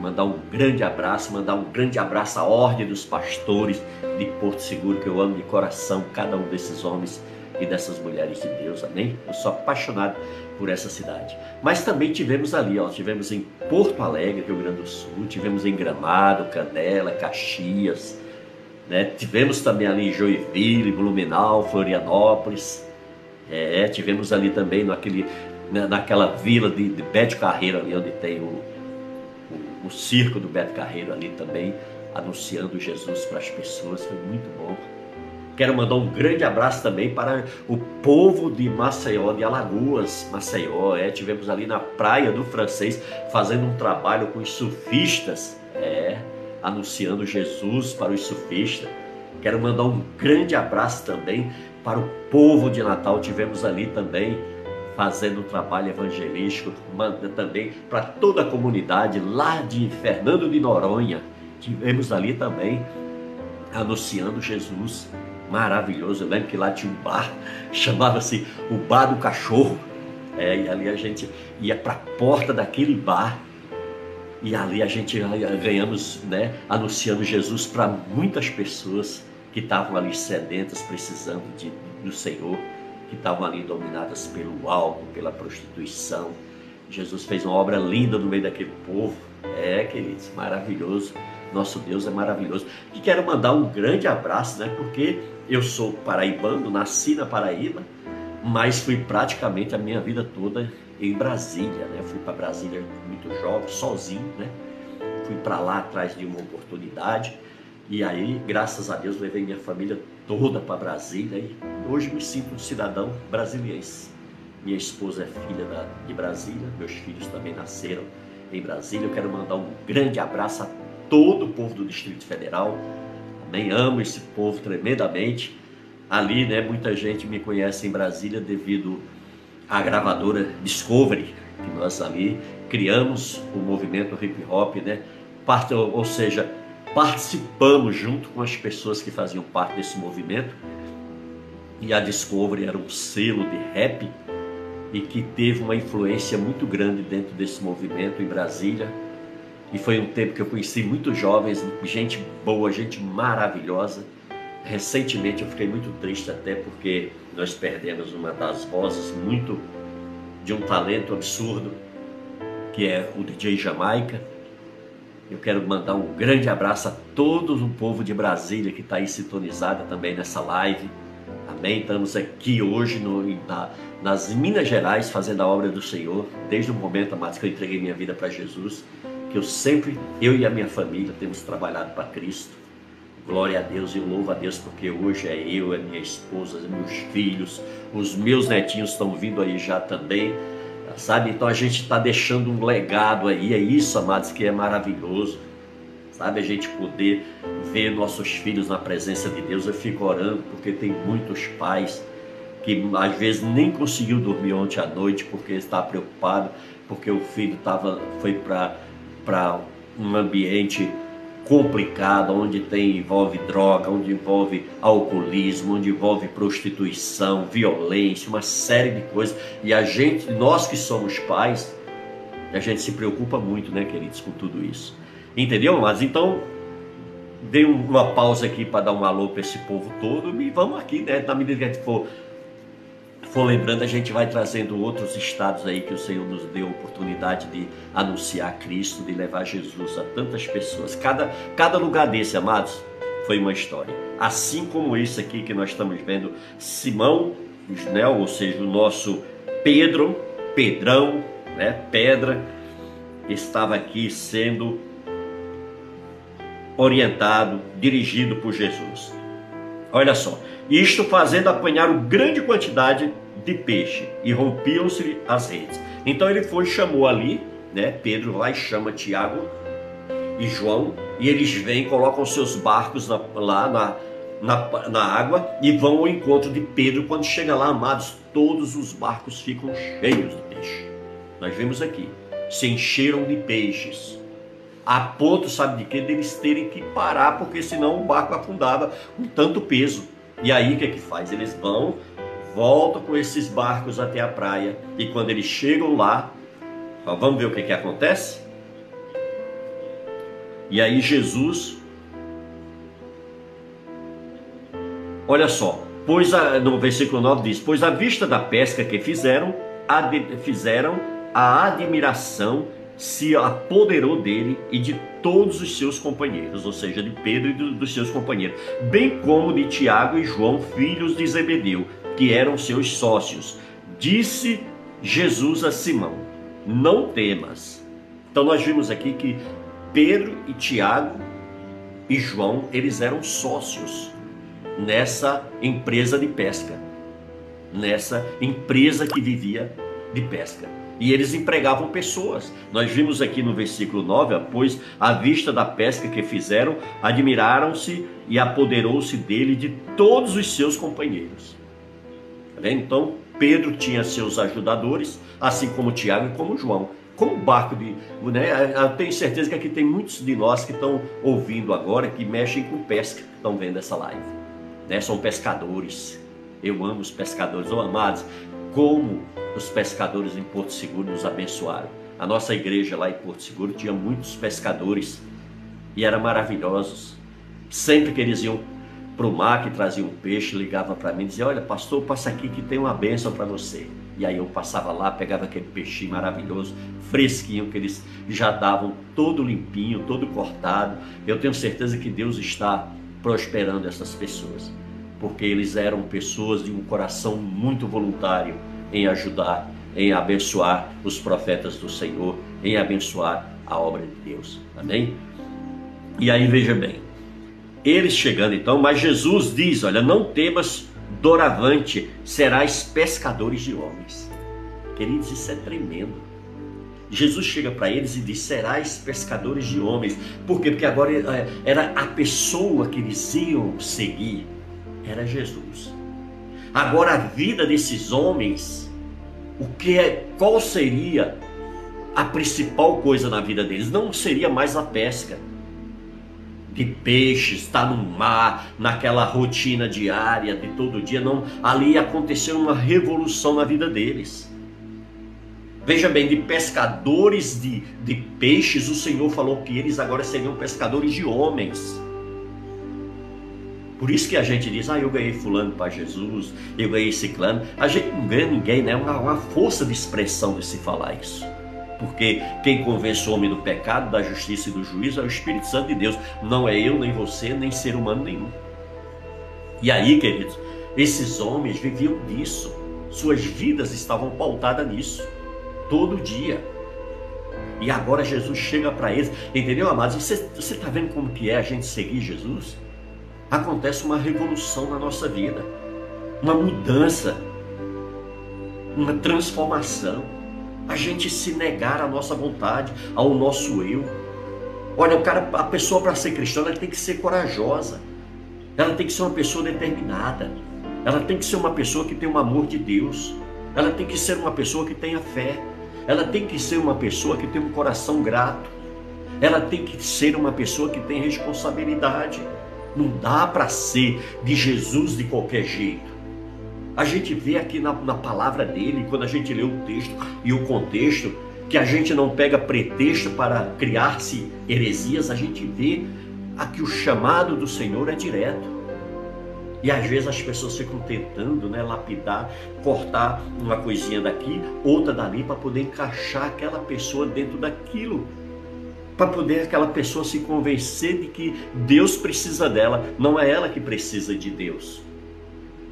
mandar um grande abraço, mandar um grande abraço à ordem dos pastores de Porto Seguro, que eu amo de coração cada um desses homens e dessas mulheres de Deus, amém? Eu sou apaixonado por essa cidade. Mas também tivemos ali, ó, tivemos em Porto Alegre, Rio Grande do Sul, tivemos em Gramado, Canela, Caxias, né? Tivemos também ali em Joinville, Blumenau, Florianópolis, é, tivemos ali também naquele, naquela vila de, de Beto Carreiro ali onde tem o o circo do Beto Carreiro ali também, anunciando Jesus para as pessoas, foi muito bom. Quero mandar um grande abraço também para o povo de Maceió, de Alagoas, Maceió. É, tivemos ali na Praia do Francês fazendo um trabalho com os surfistas, é, anunciando Jesus para os surfistas. Quero mandar um grande abraço também para o povo de Natal. Tivemos ali também fazendo um trabalho evangelístico, manda também para toda a comunidade lá de Fernando de Noronha. Tivemos ali também anunciando Jesus maravilhoso. Eu lembro que lá tinha um bar, chamava-se o Bar do Cachorro. É, e ali a gente ia para a porta daquele bar e ali a gente ganhamos, né, anunciando Jesus para muitas pessoas que estavam ali sedentas, precisando de, do Senhor que estavam ali dominadas pelo álcool, pela prostituição. Jesus fez uma obra linda no meio daquele povo. É, queridos, maravilhoso. Nosso Deus é maravilhoso. E quero mandar um grande abraço, né? Porque eu sou paraibano, nasci na Paraíba, mas fui praticamente a minha vida toda em Brasília, né? Fui para Brasília muito jovem, sozinho, né? Fui para lá atrás de uma oportunidade e aí, graças a Deus, levei minha família toda para Brasília e hoje me sinto um cidadão brasiliense. Minha esposa é filha da, de Brasília, meus filhos também nasceram em Brasília. Eu quero mandar um grande abraço a todo o povo do Distrito Federal. Também amo esse povo tremendamente. Ali, né, muita gente me conhece em Brasília devido à gravadora Discovery, que nós ali criamos o movimento hip hop, né? Parte, ou seja, participamos junto com as pessoas que faziam parte desse movimento. E a Discovery era um selo de rap e que teve uma influência muito grande dentro desse movimento em Brasília. E foi um tempo que eu conheci muitos jovens, gente boa, gente maravilhosa. Recentemente eu fiquei muito triste até porque nós perdemos uma das vozes muito de um talento absurdo, que é o DJ Jamaica eu quero mandar um grande abraço a todo o povo de Brasília que está aí sintonizado também nessa live. Amém? Estamos aqui hoje no, na, nas Minas Gerais fazendo a obra do Senhor, desde o momento, amados, que eu entreguei minha vida para Jesus, que eu sempre, eu e a minha família, temos trabalhado para Cristo. Glória a Deus e louvo a Deus, porque hoje é eu, é minha esposa, meus filhos, os meus netinhos estão vindo aí já também sabe? Então a gente está deixando um legado aí, é isso, amados, que é maravilhoso, sabe? A gente poder ver nossos filhos na presença de Deus. Eu fico orando porque tem muitos pais que às vezes nem conseguiu dormir ontem à noite porque está preocupado, porque o filho tava, foi para um ambiente complicada, onde tem, envolve droga, onde envolve alcoolismo, onde envolve prostituição, violência, uma série de coisas. E a gente, nós que somos pais, a gente se preocupa muito, né, queridos, com tudo isso. Entendeu? Mas então, dei uma pausa aqui para dar um alô para esse povo todo e vamos aqui, né, na medida que a gente for for lembrando, a gente vai trazendo outros estados aí que o Senhor nos deu a oportunidade de anunciar Cristo, de levar Jesus a tantas pessoas. Cada, cada lugar desse, amados, foi uma história. Assim como esse aqui que nós estamos vendo, Simão, né, ou seja, o nosso Pedro, Pedrão, né, Pedra, estava aqui sendo orientado, dirigido por Jesus. Olha só, isto fazendo apanhar grande quantidade de peixe e rompiam-se as redes. Então ele foi chamou ali, né? Pedro vai chama Tiago e João e eles vêm colocam seus barcos na, lá na, na, na água e vão ao encontro de Pedro. Quando chega lá, amados, todos os barcos ficam cheios de peixe. Nós vemos aqui, se encheram de peixes a ponto, sabe de quê? Deles terem que parar, porque senão o barco afundava com tanto peso. E aí o que é que faz? Eles vão, voltam com esses barcos até a praia, e quando eles chegam lá, vamos ver o que, é que acontece? E aí Jesus, olha só, pois a, no versículo 9 diz: Pois à vista da pesca que fizeram, ad, fizeram a admiração se apoderou dele e de todos os seus companheiros, ou seja, de Pedro e do, dos seus companheiros, bem como de Tiago e João, filhos de Zebedeu, que eram seus sócios. Disse Jesus a Simão: Não temas. Então nós vimos aqui que Pedro e Tiago e João, eles eram sócios nessa empresa de pesca, nessa empresa que vivia de pesca e eles empregavam pessoas. Nós vimos aqui no versículo 9, pois à vista da pesca que fizeram, admiraram-se e apoderou-se dele de todos os seus companheiros. Tá então, Pedro tinha seus ajudadores, assim como Tiago e como João. Como barco de. Né? Eu tenho certeza que aqui tem muitos de nós que estão ouvindo agora, que mexem com pesca, que estão vendo essa live. Né? São pescadores. Eu amo os pescadores, oh, amados como os pescadores em Porto Seguro nos abençoaram. A nossa igreja lá em Porto Seguro tinha muitos pescadores e eram maravilhosos. Sempre que eles iam para o mar que traziam um peixe, ligava para mim e dizia: Olha, pastor, passa aqui que tem uma bênção para você. E aí eu passava lá, pegava aquele peixinho maravilhoso, fresquinho, que eles já davam todo limpinho, todo cortado. Eu tenho certeza que Deus está prosperando essas pessoas, porque eles eram pessoas de um coração muito voluntário em ajudar, em abençoar os profetas do Senhor, em abençoar a obra de Deus. Amém? E aí veja bem, eles chegando então, mas Jesus diz: Olha, não temas, doravante serás pescadores de homens. Queridos, isso é tremendo. Jesus chega para eles e diz: Serás pescadores de homens. Por quê? Porque agora é, era a pessoa que eles iam seguir, era Jesus. Agora a vida desses homens, o que é, qual seria a principal coisa na vida deles? Não seria mais a pesca de peixes, estar no mar, naquela rotina diária de todo dia, não, ali aconteceu uma revolução na vida deles. Veja bem, de pescadores de, de peixes, o Senhor falou que eles agora seriam pescadores de homens. Por isso que a gente diz, ah, eu ganhei fulano para Jesus, eu ganhei ciclano. A gente não ganha ninguém, né? É uma, uma força de expressão de se falar isso. Porque quem convence o homem do pecado, da justiça e do juízo é o Espírito Santo de Deus. Não é eu, nem você, nem ser humano nenhum. E aí, queridos, esses homens viviam disso. Suas vidas estavam pautadas nisso. Todo dia. E agora Jesus chega para eles. Entendeu, amados? Você está vendo como que é a gente seguir Jesus? Acontece uma revolução na nossa vida, uma mudança, uma transformação. A gente se negar à nossa vontade, ao nosso eu. Olha, o cara, a pessoa para ser cristã, ela tem que ser corajosa. Ela tem que ser uma pessoa determinada. Ela tem que ser uma pessoa que tem o amor de Deus. Ela tem que ser uma pessoa que tenha fé. Ela tem que ser uma pessoa que tem um coração grato. Ela tem que ser uma pessoa que tem responsabilidade. Não dá para ser de Jesus de qualquer jeito. A gente vê aqui na, na palavra dele, quando a gente lê o texto e o contexto, que a gente não pega pretexto para criar-se heresias, a gente vê aqui o chamado do Senhor é direto. E às vezes as pessoas ficam tentando né, lapidar, cortar uma coisinha daqui, outra dali, para poder encaixar aquela pessoa dentro daquilo. Para poder aquela pessoa se convencer de que Deus precisa dela, não é ela que precisa de Deus.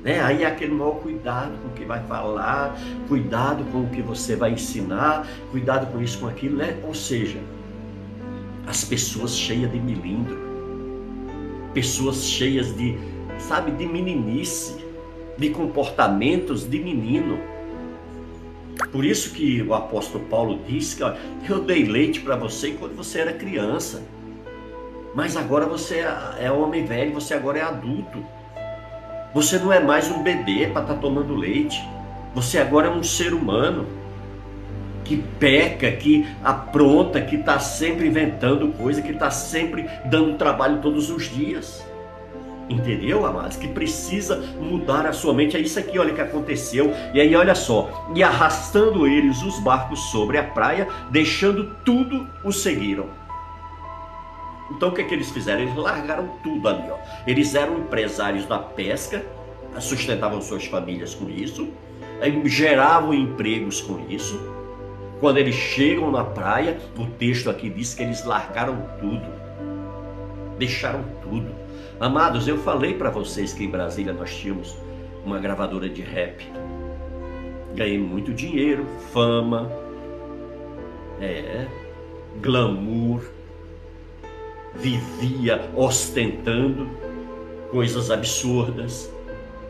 Né? Aí é aquele mau cuidado com o que vai falar, cuidado com o que você vai ensinar, cuidado com isso, com aquilo, né? Ou seja, as pessoas cheias de milindro, pessoas cheias de sabe, de meninice, de comportamentos de menino. Por isso que o apóstolo Paulo disse que eu dei leite para você quando você era criança. Mas agora você é, é homem velho, você agora é adulto. Você não é mais um bebê para estar tá tomando leite. Você agora é um ser humano que peca, que apronta, que está sempre inventando coisa, que está sempre dando trabalho todos os dias. Entendeu, amados? Que precisa mudar a sua mente. É isso aqui, olha, que aconteceu. E aí, olha só. E arrastando eles os barcos sobre a praia, deixando tudo, o seguiram. Então, o que, é que eles fizeram? Eles largaram tudo ali, ó. Eles eram empresários da pesca, sustentavam suas famílias com isso, geravam empregos com isso. Quando eles chegam na praia, o texto aqui diz que eles largaram tudo, deixaram tudo Amados, eu falei para vocês que em Brasília nós tínhamos uma gravadora de rap. Ganhei muito dinheiro, fama, é, glamour, vivia ostentando coisas absurdas.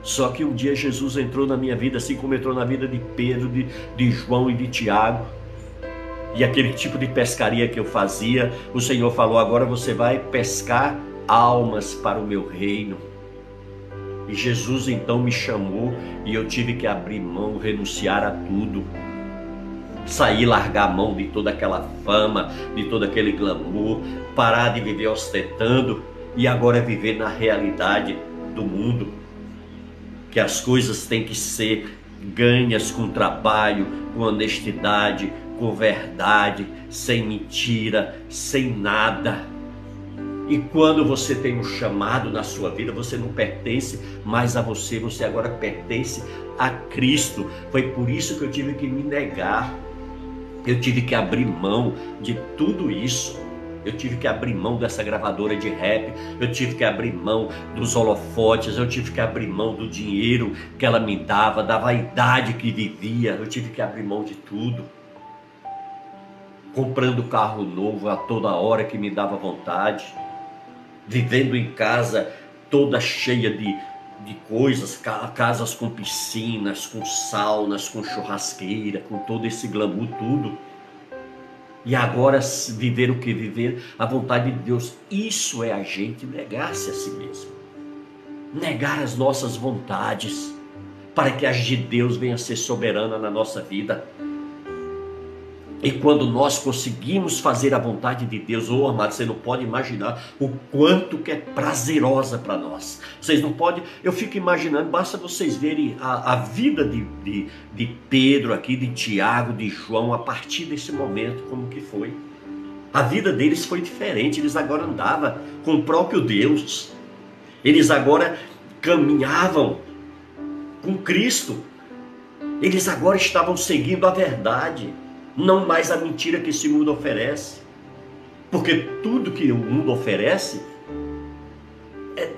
Só que um dia Jesus entrou na minha vida, assim como entrou na vida de Pedro, de, de João e de Tiago. E aquele tipo de pescaria que eu fazia, o Senhor falou: agora você vai pescar almas para o meu reino. E Jesus então me chamou e eu tive que abrir mão, renunciar a tudo. Sair, largar a mão de toda aquela fama, de todo aquele glamour, parar de viver ostentando e agora viver na realidade do mundo. Que as coisas têm que ser ganhas com trabalho, com honestidade, com verdade, sem mentira, sem nada e quando você tem um chamado na sua vida, você não pertence mais a você, você agora pertence a Cristo. Foi por isso que eu tive que me negar. Eu tive que abrir mão de tudo isso. Eu tive que abrir mão dessa gravadora de rap, eu tive que abrir mão dos holofotes, eu tive que abrir mão do dinheiro que ela me dava, da vaidade que vivia, eu tive que abrir mão de tudo. Comprando carro novo a toda hora que me dava vontade vivendo em casa toda cheia de, de coisas, casas com piscinas, com saunas, com churrasqueira, com todo esse glamour, tudo. E agora viver o que viver, a vontade de Deus, isso é a gente negar-se a si mesmo. Negar as nossas vontades, para que a de Deus venha a ser soberana na nossa vida. E quando nós conseguimos fazer a vontade de Deus, oh amado, você não pode imaginar o quanto que é prazerosa para nós. Vocês não podem, eu fico imaginando, basta vocês verem a, a vida de, de, de Pedro aqui, de Tiago, de João, a partir desse momento, como que foi. A vida deles foi diferente, eles agora andavam com o próprio Deus. Eles agora caminhavam com Cristo. Eles agora estavam seguindo a verdade não mais a mentira que esse mundo oferece. Porque tudo que o mundo oferece é,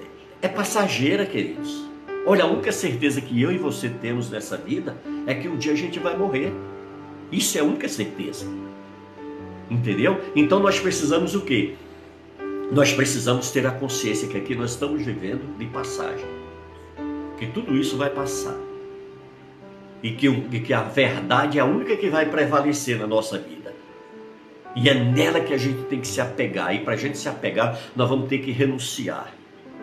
é passageira, queridos. Olha, a única certeza que eu e você temos nessa vida é que um dia a gente vai morrer. Isso é a única certeza. Entendeu? Então nós precisamos o quê? Nós precisamos ter a consciência que aqui nós estamos vivendo de passagem. Que tudo isso vai passar e que, e que a verdade é a única que vai prevalecer na nossa vida. E é nela que a gente tem que se apegar. E para a gente se apegar, nós vamos ter que renunciar.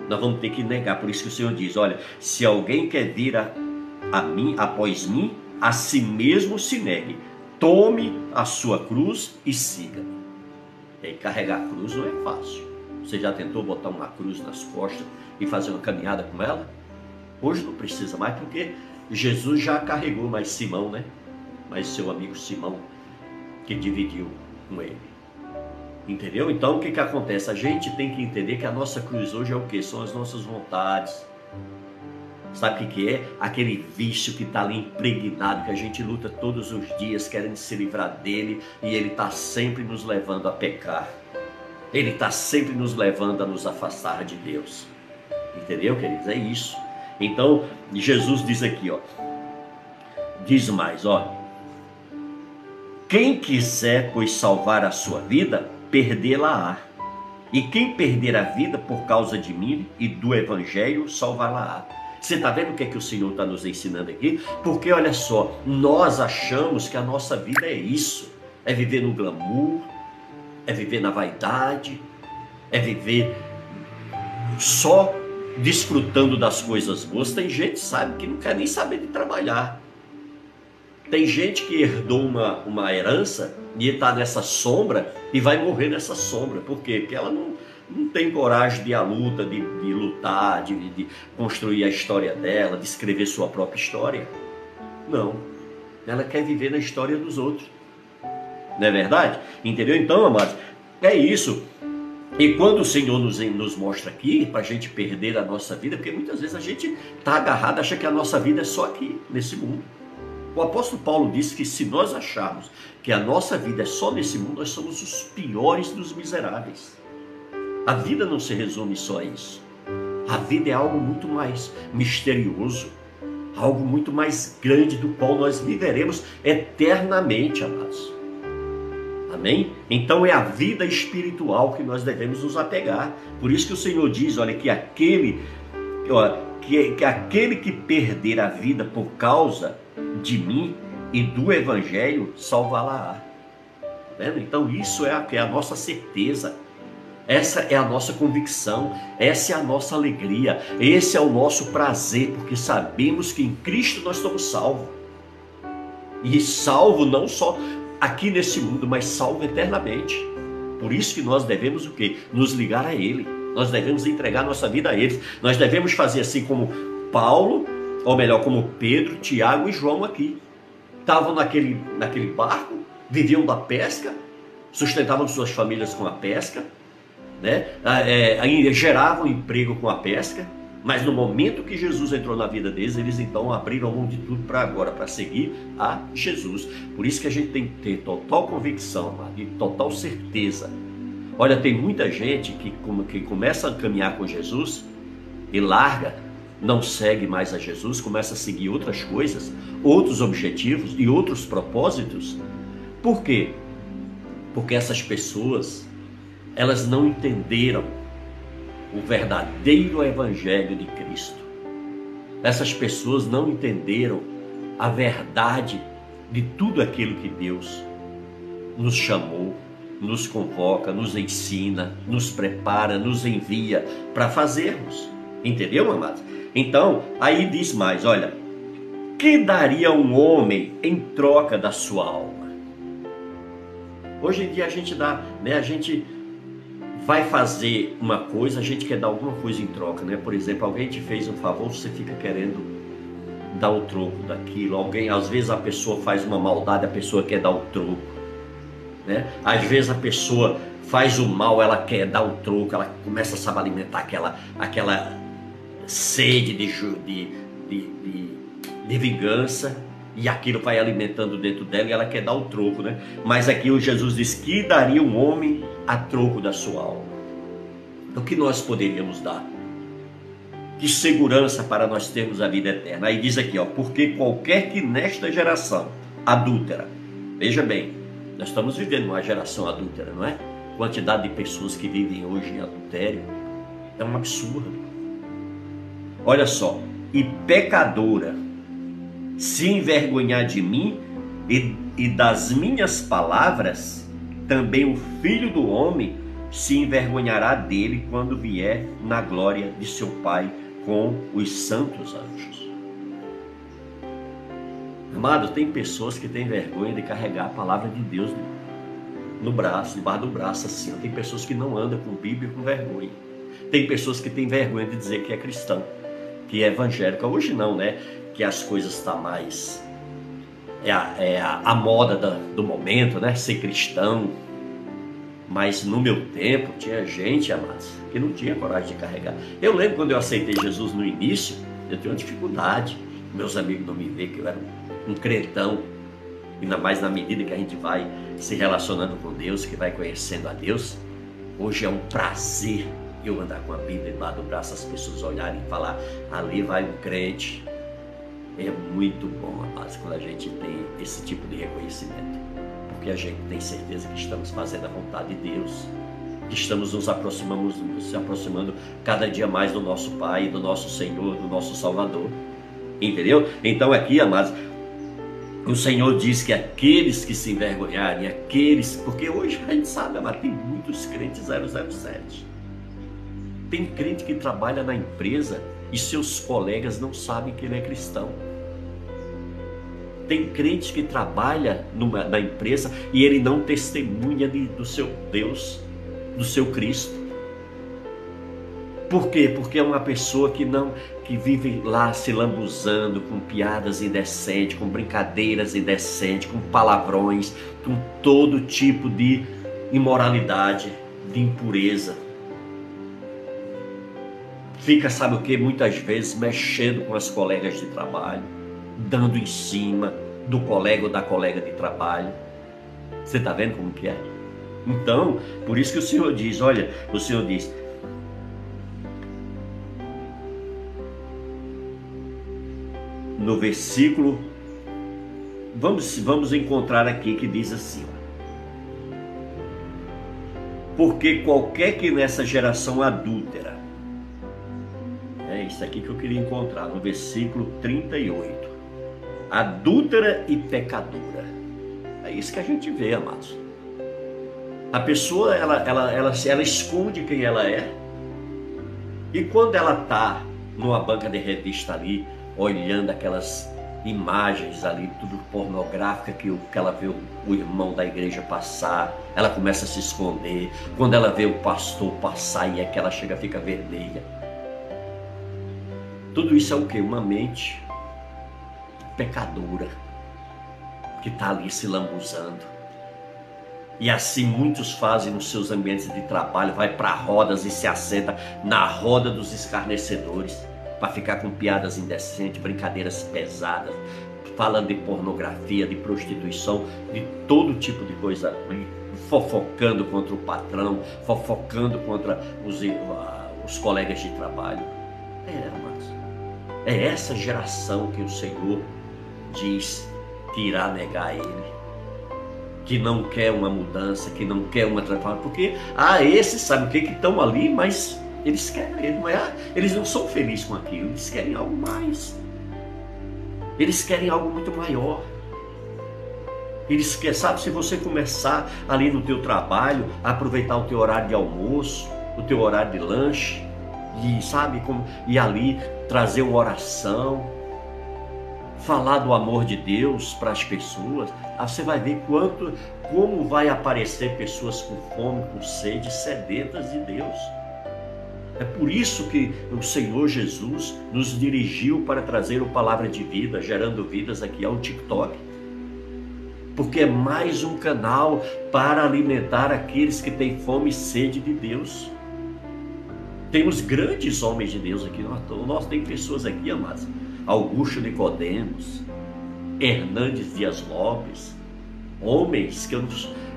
Nós vamos ter que negar. Por isso que o Senhor diz: olha, se alguém quer vir a, a mim, após mim, a si mesmo se negue. Tome a sua cruz e siga. E carregar a cruz não é fácil. Você já tentou botar uma cruz nas costas e fazer uma caminhada com ela? Hoje não precisa mais, porque Jesus já carregou mais Simão, né? Mas seu amigo Simão, que dividiu com ele. Entendeu? Então o que, que acontece? A gente tem que entender que a nossa cruz hoje é o que? São as nossas vontades, Sabe o que é? Aquele vício que está ali impregnado, que a gente luta todos os dias querendo se livrar dele e ele está sempre nos levando a pecar. Ele está sempre nos levando a nos afastar de Deus. Entendeu, queridos? É isso. Então, Jesus diz aqui, ó. Diz mais, ó. Quem quiser, pois, salvar a sua vida, perdê-la-á. E quem perder a vida por causa de mim e do Evangelho, salvá-la-á. Você está vendo o que, é que o Senhor está nos ensinando aqui? Porque olha só, nós achamos que a nossa vida é isso: é viver no glamour, é viver na vaidade, é viver só desfrutando das coisas boas. Tem gente, sabe, que não quer nem saber de trabalhar. Tem gente que herdou uma, uma herança e está nessa sombra e vai morrer nessa sombra. Por quê? Porque ela não, não tem coragem de ir à luta, de, de lutar, de, de construir a história dela, de escrever sua própria história. Não. Ela quer viver na história dos outros. Não é verdade? Entendeu? Então, amados, é isso. E quando o Senhor nos, nos mostra aqui, para a gente perder a nossa vida, porque muitas vezes a gente está agarrado, acha que a nossa vida é só aqui, nesse mundo. O apóstolo Paulo disse que se nós acharmos que a nossa vida é só nesse mundo, nós somos os piores dos miseráveis. A vida não se resume só a isso. A vida é algo muito mais misterioso, algo muito mais grande do qual nós viveremos eternamente, amados. Amém? Então é a vida espiritual que nós devemos nos apegar. Por isso que o Senhor diz, olha, que aquele, ó, que, que aquele que perder a vida por causa de mim e do Evangelho, salvá-la. Tá então isso é a, é a nossa certeza. Essa é a nossa convicção, essa é a nossa alegria, esse é o nosso prazer, porque sabemos que em Cristo nós estamos salvos. E salvo não só aqui nesse mundo, mas salvo eternamente. Por isso que nós devemos o quê? Nos ligar a Ele. Nós devemos entregar nossa vida a Ele. Nós devemos fazer assim como Paulo, ou melhor, como Pedro, Tiago e João aqui. Estavam naquele, naquele barco, viviam da pesca, sustentavam suas famílias com a pesca, né? Ah, é, geravam emprego com a pesca, mas no momento que Jesus entrou na vida deles, eles então abriram mão de tudo para agora, para seguir a Jesus. Por isso que a gente tem que ter total convicção e total certeza. Olha, tem muita gente que, que começa a caminhar com Jesus e larga, não segue mais a Jesus, começa a seguir outras coisas, outros objetivos e outros propósitos. Por quê? Porque essas pessoas elas não entenderam o verdadeiro evangelho de Cristo. Essas pessoas não entenderam a verdade de tudo aquilo que Deus nos chamou, nos convoca, nos ensina, nos prepara, nos envia para fazermos. Entendeu, amados? Então, aí diz mais, olha, que daria um homem em troca da sua alma? Hoje em dia a gente dá, né, a gente vai fazer uma coisa, a gente quer dar alguma coisa em troca, né? Por exemplo, alguém te fez um favor, você fica querendo dar o troco daquilo. Alguém, às vezes a pessoa faz uma maldade, a pessoa quer dar o troco, né? Às vezes a pessoa faz o mal, ela quer dar o troco, ela começa a alimentar aquela aquela sede de, de, de, de, de vingança e aquilo vai alimentando dentro dela e ela quer dar o troco, né? Mas aqui o Jesus diz que daria um homem a troco da sua alma. O que nós poderíamos dar? Que segurança para nós termos a vida eterna. Aí diz aqui, ó, porque qualquer que nesta geração adúltera, veja bem, nós estamos vivendo uma geração adúltera, não é? Quantidade de pessoas que vivem hoje em adultério é um absurdo. Olha só, e pecadora se envergonhar de mim e, e das minhas palavras, também o filho do homem se envergonhará dele quando vier na glória de seu Pai com os santos anjos. Amado, tem pessoas que têm vergonha de carregar a palavra de Deus no braço, debaixo do braço assim. Tem pessoas que não andam com Bíblia com vergonha. Tem pessoas que têm vergonha de dizer que é cristão, que é evangélica. Hoje não, né? que as coisas estão tá mais. É a, é a, a moda da, do momento, né? Ser cristão. Mas no meu tempo tinha gente, amados, que não tinha coragem de carregar. Eu lembro quando eu aceitei Jesus no início, eu tinha uma dificuldade. Meus amigos não me veem que eu era um crentão. Ainda mais na medida que a gente vai se relacionando com Deus, que vai conhecendo a Deus. Hoje é um prazer eu andar com a Bíblia embaixo do braço, as pessoas olharem e falar, ali vai um crente. É muito bom, amados, quando a gente tem esse tipo de reconhecimento porque a gente tem certeza que estamos fazendo a vontade de Deus, que estamos nos aproximando, se aproximando cada dia mais do nosso Pai, do nosso Senhor, do nosso Salvador. Entendeu? Então aqui, amados, o Senhor diz que aqueles que se envergonharem, aqueles, porque hoje a gente sabe, mas tem muitos crentes 007. Tem crente que trabalha na empresa e seus colegas não sabem que ele é cristão. Tem crente que trabalha numa, na empresa e ele não testemunha de, do seu Deus, do seu Cristo. Por quê? Porque é uma pessoa que não que vive lá se lambuzando com piadas indecentes, com brincadeiras indecentes, com palavrões, com todo tipo de imoralidade, de impureza. Fica, sabe o que? Muitas vezes mexendo com as colegas de trabalho dando em cima do colega ou da colega de trabalho. Você está vendo como que é? Então, por isso que o Senhor diz, olha, o Senhor diz, no versículo, vamos, vamos encontrar aqui que diz assim, porque qualquer que nessa geração adúltera, isso aqui que eu queria encontrar, no versículo 38 adúltera e pecadora. É isso que a gente vê, amados. A pessoa, ela, ela, ela, ela esconde quem ela é. E quando ela está numa banca de revista ali, olhando aquelas imagens ali, tudo pornográfica que, que ela vê o, o, irmão da igreja passar, ela começa a se esconder. Quando ela vê o pastor passar e é que ela chega fica vermelha. Tudo isso é o que? Uma mente pecadora que está ali se lambuzando. E assim muitos fazem nos seus ambientes de trabalho, vai para rodas e se assenta na roda dos escarnecedores, para ficar com piadas indecentes, brincadeiras pesadas, falando de pornografia, de prostituição, de todo tipo de coisa ruim, fofocando contra o patrão, fofocando contra os, os colegas de trabalho. É, é essa geração que o Senhor diz que irá negar ele, que não quer uma mudança, que não quer uma transformação, porque ah, esses sabe o que que estão ali, mas eles querem, não é? Eles não são felizes com aquilo, eles querem algo mais. Eles querem algo muito maior. Eles querem, sabe, se você começar ali no teu trabalho, aproveitar o teu horário de almoço, o teu horário de lanche, e sabe, como, e ali trazer uma oração, falar do amor de Deus para as pessoas, você vai ver quanto, como vai aparecer pessoas com fome, com sede, sedentas de Deus. É por isso que o Senhor Jesus nos dirigiu para trazer o palavra de vida, gerando vidas aqui ao TikTok. Porque é mais um canal para alimentar aqueles que têm fome e sede de Deus. Temos grandes homens de Deus aqui, nós, nós tem pessoas aqui, amados, Augusto Nicodemos, Hernandes Dias Lopes, homens que eu, não,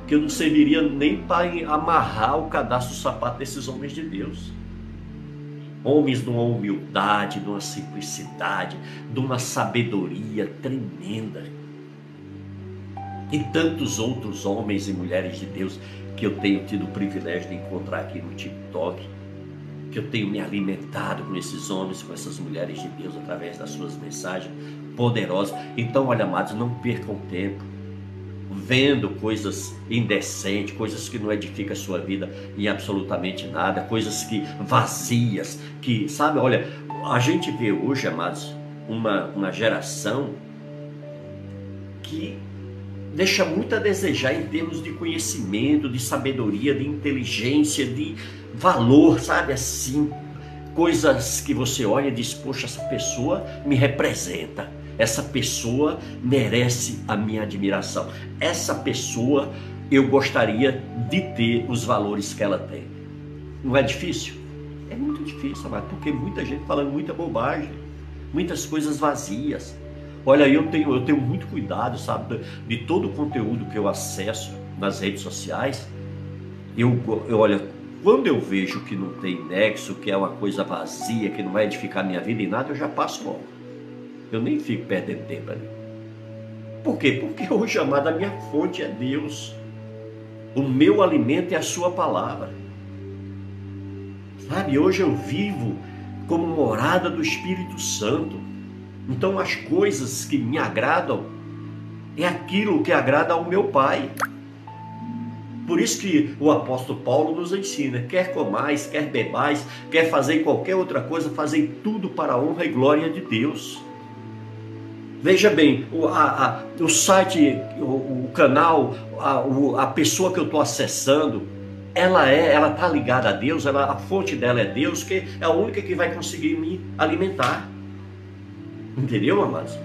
que eu não serviria nem para amarrar o cadastro do sapato desses homens de Deus. Homens de uma humildade, de uma simplicidade, de uma sabedoria tremenda. E tantos outros homens e mulheres de Deus que eu tenho tido o privilégio de encontrar aqui no TikTok que eu tenho me alimentado com esses homens, com essas mulheres de Deus através das suas mensagens poderosas. Então, olha, amados, não percam tempo vendo coisas indecentes, coisas que não edificam a sua vida em absolutamente nada, coisas que vazias, que, sabe, olha, a gente vê hoje, amados, uma, uma geração que deixa muito a desejar em termos de conhecimento, de sabedoria, de inteligência, de valor, sabe assim, coisas que você olha e diz: Poxa, essa pessoa me representa, essa pessoa merece a minha admiração, essa pessoa eu gostaria de ter os valores que ela tem. Não é difícil? É muito difícil, amado, porque muita gente falando muita bobagem, muitas coisas vazias. Olha, eu tenho, eu tenho muito cuidado, sabe, de, de todo o conteúdo que eu acesso nas redes sociais. Eu, eu olha, quando eu vejo que não tem nexo, que é uma coisa vazia, que não vai edificar minha vida em nada, eu já passo logo. Eu nem fico perdendo tempo ali. Por quê? Porque hoje, amado, a minha fonte é Deus. O meu alimento é a sua palavra. Sabe, hoje eu vivo como morada do Espírito Santo. Então as coisas que me agradam é aquilo que agrada ao meu Pai. Por isso que o apóstolo Paulo nos ensina: quer comais, quer bebais, quer fazer qualquer outra coisa, fazer tudo para a honra e glória de Deus. Veja bem, o, a, a, o site, o, o canal, a, o, a pessoa que eu estou acessando, ela é, ela está ligada a Deus, ela, a fonte dela é Deus, que é a única que vai conseguir me alimentar. Entendeu, amados?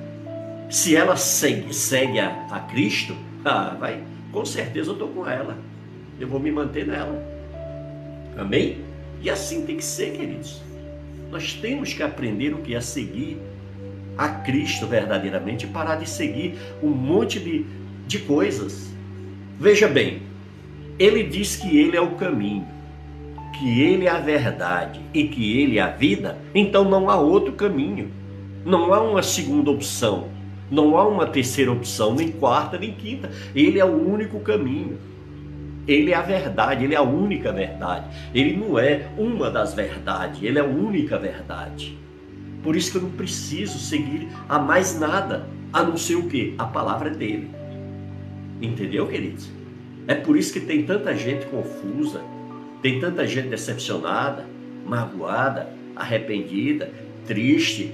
Se ela segue, segue a, a Cristo, ah, vai, com certeza eu estou com ela. Eu vou me manter nela. Amém? E assim tem que ser, queridos. Nós temos que aprender o que é seguir a Cristo verdadeiramente e parar de seguir um monte de, de coisas. Veja bem, ele diz que ele é o caminho, que ele é a verdade e que ele é a vida, então não há outro caminho, não há uma segunda opção, não há uma terceira opção, nem quarta, nem quinta. Ele é o único caminho. Ele é a verdade, ele é a única verdade. Ele não é uma das verdades, ele é a única verdade. Por isso que eu não preciso seguir a mais nada, a não ser o que? A palavra dele. Entendeu, queridos? É por isso que tem tanta gente confusa, tem tanta gente decepcionada, magoada, arrependida, triste,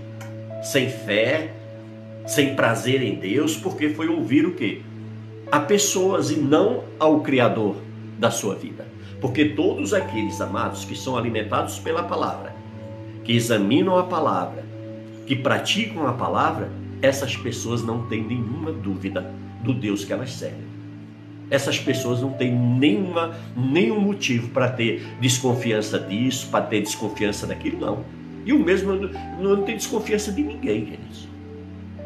sem fé, sem prazer em Deus, porque foi ouvir o quê? A pessoas e não ao Criador da sua vida. Porque todos aqueles amados que são alimentados pela palavra, que examinam a palavra, que praticam a palavra, essas pessoas não têm nenhuma dúvida do Deus que elas servem. Essas pessoas não têm nenhuma, nenhum motivo para ter desconfiança disso, para ter desconfiança daquilo, não. E o mesmo não, não tem desconfiança de ninguém, queridos.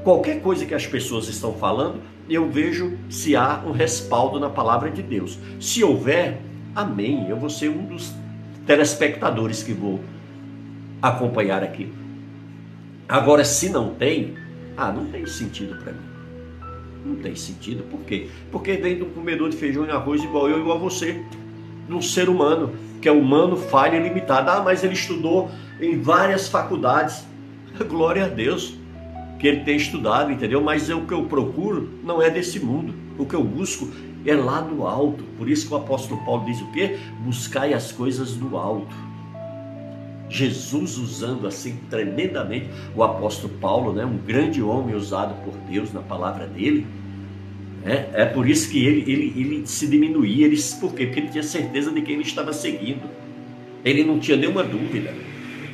Qualquer coisa que as pessoas estão falando, eu vejo se há um respaldo na palavra de Deus. Se houver, amém. Eu vou ser um dos telespectadores que vou acompanhar aquilo. Agora, se não tem, ah, não tem sentido para mim. Não tem sentido. Por quê? Porque vem de um comedor de feijão e arroz igual eu, igual você. De um ser humano, que é humano, falha e limitado. Ah, mas ele estudou em várias faculdades. Glória a Deus que ele tem estudado, entendeu? Mas é o que eu procuro não é desse mundo. O que eu busco é lá do alto. Por isso que o apóstolo Paulo diz o quê? Buscai as coisas do alto. Jesus usando assim tremendamente o apóstolo Paulo, né, um grande homem usado por Deus na palavra dele. Né? É por isso que ele, ele, ele se diminuía, ele, por quê? Porque ele tinha certeza de quem ele estava seguindo. Ele não tinha nenhuma dúvida.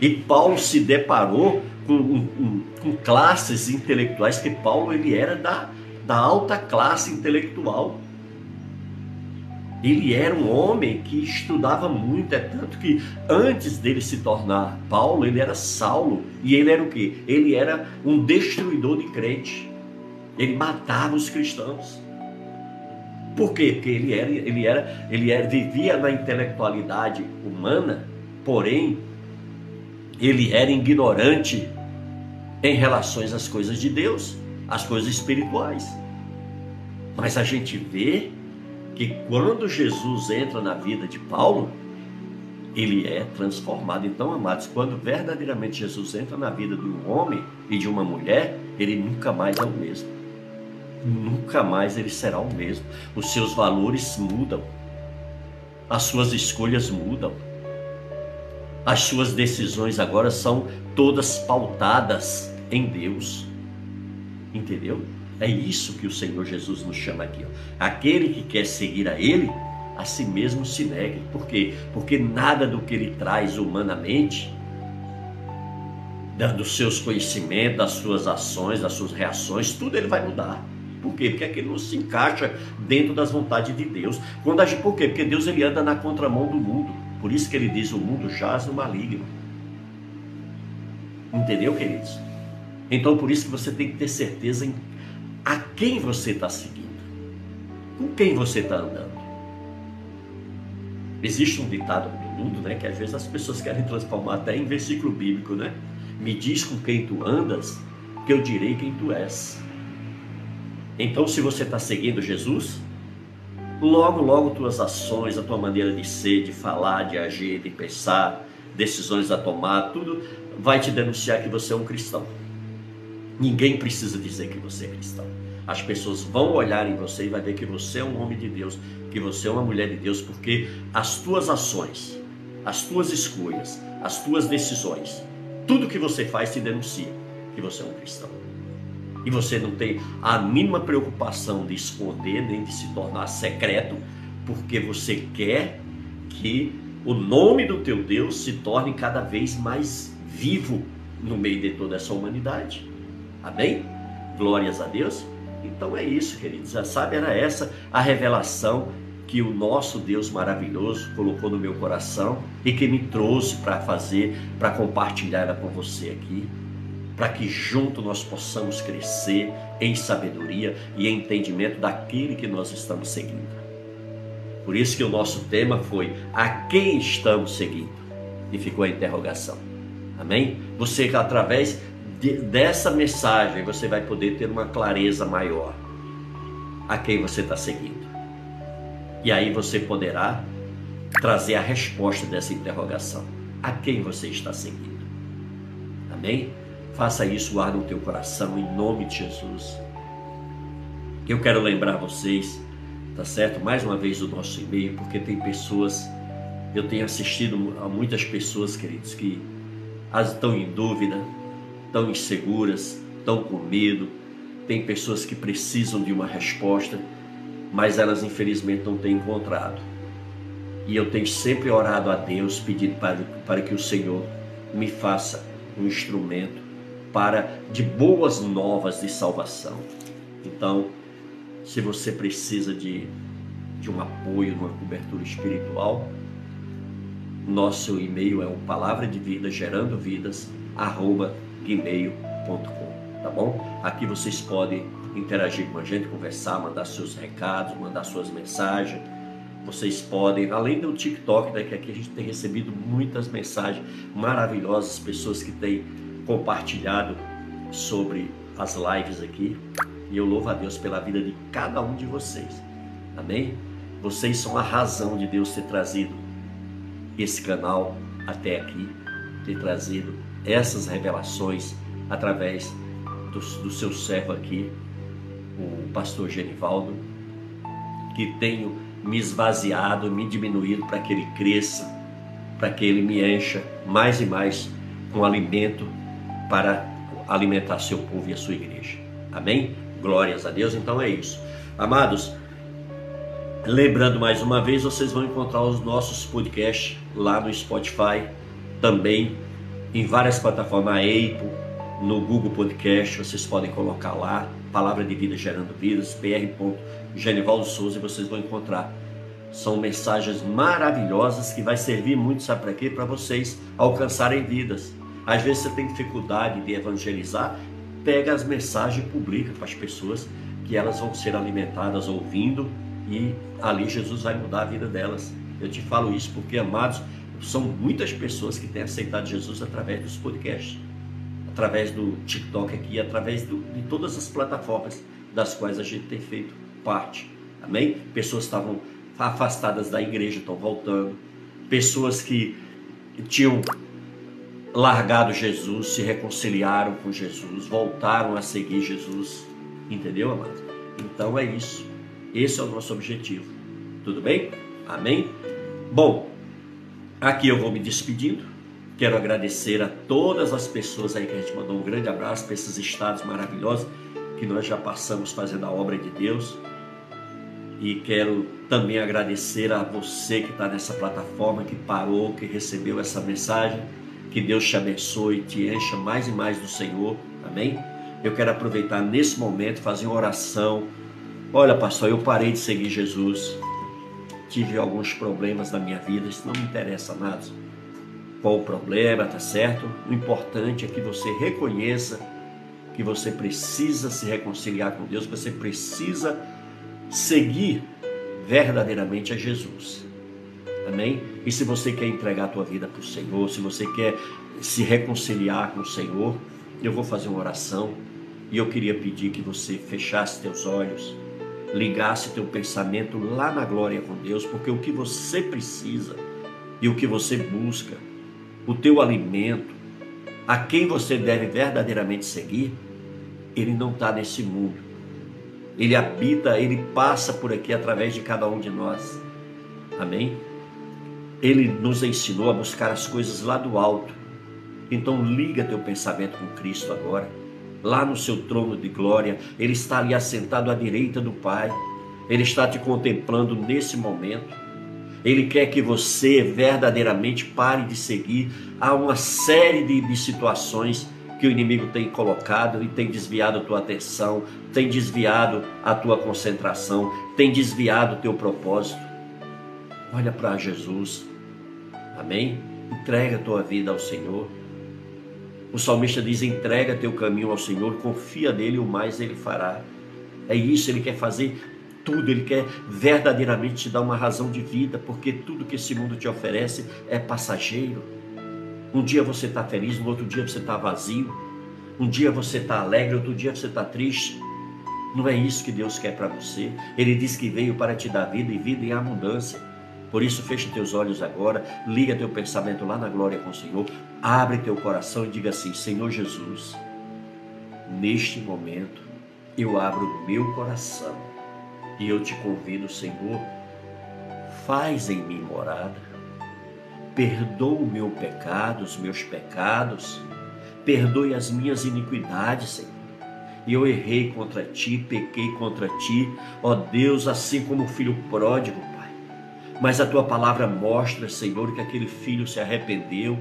E Paulo se deparou com, com, classes intelectuais, que Paulo ele era da, da alta classe intelectual. Ele era um homem que estudava muito, é tanto que antes dele se tornar Paulo, ele era Saulo. E ele era o que? Ele era um destruidor de crente. Ele matava os cristãos. Por quê? Porque ele era, ele era, ele era, vivia na intelectualidade humana, porém ele era ignorante em relações às coisas de Deus, às coisas espirituais. Mas a gente vê que quando Jesus entra na vida de Paulo, ele é transformado. Então, amados, quando verdadeiramente Jesus entra na vida de um homem e de uma mulher, ele nunca mais é o mesmo. Nunca mais ele será o mesmo. Os seus valores mudam. As suas escolhas mudam. As suas decisões agora são todas pautadas em Deus. Entendeu? É isso que o Senhor Jesus nos chama aqui. Ó. Aquele que quer seguir a Ele, a si mesmo se negue. Por quê? Porque nada do que Ele traz humanamente, dos seus conhecimentos, das suas ações, das suas reações, tudo Ele vai mudar. Por quê? Porque aquele não se encaixa dentro das vontades de Deus. Quando age por quê? Porque Deus ele anda na contramão do mundo. Por isso que ele diz: o mundo jaz no maligno. Entendeu, queridos? Então, por isso que você tem que ter certeza em a quem você está seguindo, com quem você está andando. Existe um ditado mundo, né, que às vezes as pessoas querem transformar até em versículo bíblico, né? Me diz com quem tu andas, que eu direi quem tu és. Então, se você está seguindo Jesus, logo, logo tuas ações, a tua maneira de ser, de falar, de agir, de pensar, decisões a tomar, tudo vai te denunciar que você é um cristão. Ninguém precisa dizer que você é cristão. As pessoas vão olhar em você e vai ver que você é um homem de Deus, que você é uma mulher de Deus, porque as tuas ações, as tuas escolhas, as tuas decisões, tudo que você faz te denuncia que você é um cristão. E você não tem a mínima preocupação de esconder nem de se tornar secreto, porque você quer que o nome do teu Deus se torne cada vez mais vivo no meio de toda essa humanidade. Amém? Glórias a Deus. Então é isso, queridos. Sabe, era essa a revelação que o nosso Deus maravilhoso colocou no meu coração e que me trouxe para fazer, para compartilhar ela com você aqui, para que junto nós possamos crescer em sabedoria e entendimento daquele que nós estamos seguindo. Por isso que o nosso tema foi a quem estamos seguindo? E ficou a interrogação. Amém? Você através de, dessa mensagem você vai poder ter uma clareza maior a quem você está seguindo. E aí você poderá trazer a resposta dessa interrogação. A quem você está seguindo? Amém? Faça isso, guarda no teu coração, em nome de Jesus. Eu quero lembrar vocês, tá certo? Mais uma vez o nosso e-mail, porque tem pessoas, eu tenho assistido a muitas pessoas, queridos, que estão em dúvida, estão inseguras, estão com medo. Tem pessoas que precisam de uma resposta, mas elas infelizmente não têm encontrado. E eu tenho sempre orado a Deus, pedindo para, para que o Senhor me faça um instrumento para de boas novas de salvação. Então, se você precisa de, de um apoio, uma cobertura espiritual, nosso e-mail é o palavra de vida gerando vidas arroba gmail.com, tá bom? Aqui vocês podem interagir com a gente, conversar, mandar seus recados, mandar suas mensagens. Vocês podem, além do TikTok, né, que aqui a gente tem recebido muitas mensagens maravilhosas, pessoas que têm compartilhado sobre as lives aqui. E eu louvo a Deus pela vida de cada um de vocês. Amém? Vocês são a razão de Deus ter trazido esse canal até aqui, ter trazido essas revelações através do, do seu servo aqui, o pastor Genivaldo, que tenho me esvaziado, me diminuído para que ele cresça, para que ele me encha mais e mais com alimento para alimentar seu povo e a sua igreja. Amém? Glórias a Deus. Então é isso. Amados, lembrando mais uma vez, vocês vão encontrar os nossos podcasts lá no Spotify, também em várias plataformas, a Apple, no Google Podcast, vocês podem colocar lá, Palavra de Vida Gerando Vidas, pr. Genivaldo Souza, e vocês vão encontrar. São mensagens maravilhosas que vai servir muito, sabe para quê? Para vocês alcançarem vidas. Às vezes você tem dificuldade de evangelizar, pega as mensagens e publica para as pessoas que elas vão ser alimentadas ouvindo e ali Jesus vai mudar a vida delas. Eu te falo isso porque, amados, são muitas pessoas que têm aceitado Jesus através dos podcasts, através do TikTok aqui, através do, de todas as plataformas das quais a gente tem feito parte. Amém? Pessoas estavam afastadas da igreja, estão voltando. Pessoas que tinham largado Jesus, se reconciliaram com Jesus, voltaram a seguir Jesus. Entendeu, amado? Então é isso. Esse é o nosso objetivo. Tudo bem? Amém? Bom, Aqui eu vou me despedindo. Quero agradecer a todas as pessoas aí que a gente mandou um grande abraço para esses estados maravilhosos que nós já passamos fazendo a obra de Deus. E quero também agradecer a você que está nessa plataforma, que parou, que recebeu essa mensagem. Que Deus te abençoe, te encha mais e mais do Senhor. Amém? Eu quero aproveitar nesse momento, fazer uma oração. Olha, pastor, eu parei de seguir Jesus. Tive alguns problemas na minha vida, isso não me interessa nada. Qual o problema, tá certo? O importante é que você reconheça que você precisa se reconciliar com Deus, você precisa seguir verdadeiramente a Jesus. Amém? E se você quer entregar a tua vida para o Senhor, se você quer se reconciliar com o Senhor, eu vou fazer uma oração e eu queria pedir que você fechasse teus olhos, ligasse teu pensamento lá na glória com Deus, porque o que você precisa e o que você busca, o teu alimento, a quem você deve verdadeiramente seguir, ele não está nesse mundo. Ele habita, ele passa por aqui através de cada um de nós. Amém? Ele nos ensinou a buscar as coisas lá do alto. Então liga teu pensamento com Cristo agora. Lá no seu trono de glória, ele está ali assentado à direita do Pai. Ele está te contemplando nesse momento. Ele quer que você verdadeiramente pare de seguir a uma série de, de situações que o inimigo tem colocado e tem desviado a tua atenção, tem desviado a tua concentração, tem desviado o teu propósito. Olha para Jesus. Amém? Entrega a tua vida ao Senhor. O salmista diz: entrega teu caminho ao Senhor, confia nele, o mais ele fará. É isso, ele quer fazer tudo, ele quer verdadeiramente te dar uma razão de vida, porque tudo que esse mundo te oferece é passageiro. Um dia você está feliz, no outro dia você está vazio. Um dia você está alegre, outro dia você está triste. Não é isso que Deus quer para você. Ele diz que veio para te dar vida e vida em abundância. Por isso, feche teus olhos agora, liga teu pensamento lá na glória com o Senhor, abre teu coração e diga assim: Senhor Jesus, neste momento eu abro o meu coração e eu te convido, Senhor, faz em mim morada, perdoa o meu pecado, os meus pecados, perdoe as minhas iniquidades, Senhor. Eu errei contra ti, pequei contra ti, ó Deus, assim como o filho pródigo, mas a tua palavra mostra, Senhor, que aquele filho se arrependeu,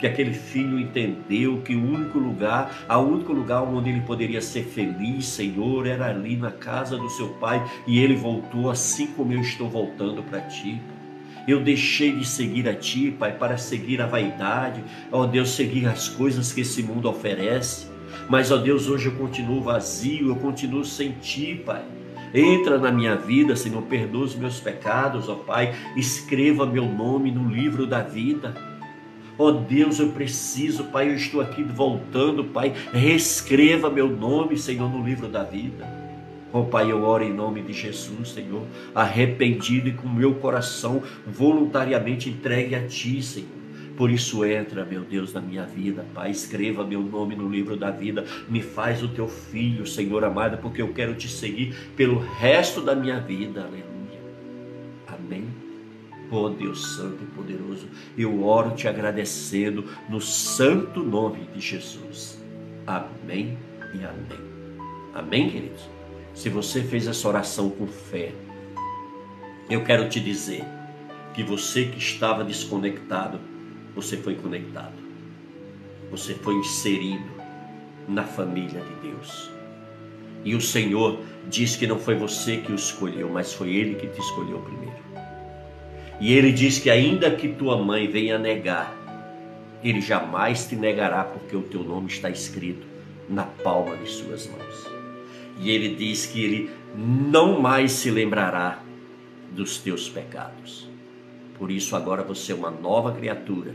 que aquele filho entendeu que o único lugar, o único lugar onde ele poderia ser feliz, Senhor, era ali na casa do seu pai, e ele voltou assim como eu estou voltando para ti. Eu deixei de seguir a ti, Pai, para seguir a vaidade, ó Deus, seguir as coisas que esse mundo oferece. Mas, ó Deus, hoje eu continuo vazio, eu continuo sem ti, Pai. Entra na minha vida, Senhor, perdoa os meus pecados, ó Pai. Escreva meu nome no livro da vida. Ó Deus, eu preciso, Pai, eu estou aqui voltando, Pai. Reescreva meu nome, Senhor, no livro da vida. Ó Pai, eu oro em nome de Jesus, Senhor, arrependido e com meu coração voluntariamente entregue a Ti, Senhor. Por isso entra, meu Deus, na minha vida, Pai. Escreva meu nome no livro da vida. Me faz o teu filho, Senhor amado, porque eu quero te seguir pelo resto da minha vida. Aleluia. Amém. Oh Deus Santo e poderoso, eu oro te agradecendo no santo nome de Jesus. Amém e amém. Amém, queridos? Se você fez essa oração com fé, eu quero te dizer que você que estava desconectado você foi conectado. Você foi inserido na família de Deus. E o Senhor diz que não foi você que o escolheu, mas foi Ele que te escolheu primeiro. E Ele diz que ainda que tua mãe venha negar, Ele jamais te negará, porque o teu nome está escrito na palma de suas mãos. E Ele diz que Ele não mais se lembrará dos teus pecados. Por isso agora você é uma nova criatura,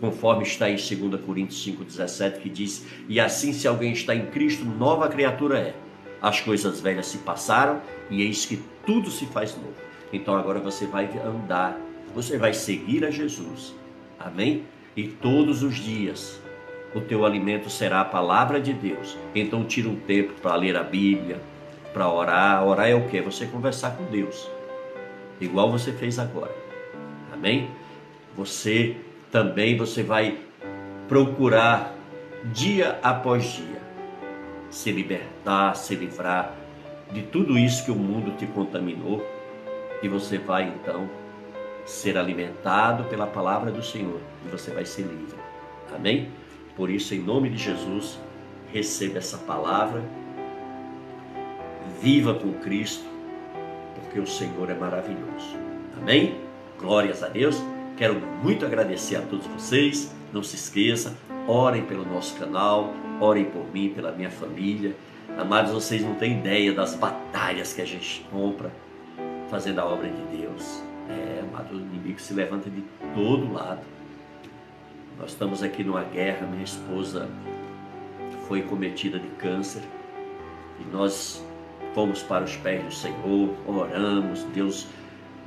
conforme está em 2 Coríntios 5,17, que diz: E assim, se alguém está em Cristo, nova criatura é. As coisas velhas se passaram e eis que tudo se faz novo. Então agora você vai andar, você vai seguir a Jesus. Amém? E todos os dias o teu alimento será a palavra de Deus. Então tira um tempo para ler a Bíblia, para orar. Orar é o que? Você conversar com Deus. Igual você fez agora. Amém? Você também você vai procurar dia após dia se libertar, se livrar de tudo isso que o mundo te contaminou e você vai então ser alimentado pela palavra do Senhor e você vai ser livre. Amém? Por isso, em nome de Jesus, receba essa palavra, viva com Cristo, porque o Senhor é maravilhoso. Amém? Glórias a Deus. Quero muito agradecer a todos vocês. Não se esqueça, orem pelo nosso canal, orem por mim, pela minha família. Amados, vocês não têm ideia das batalhas que a gente compra fazendo a obra de Deus. É, amado, o inimigo se levanta de todo lado. Nós estamos aqui numa guerra, minha esposa foi cometida de câncer e nós fomos para os pés do Senhor, oramos, Deus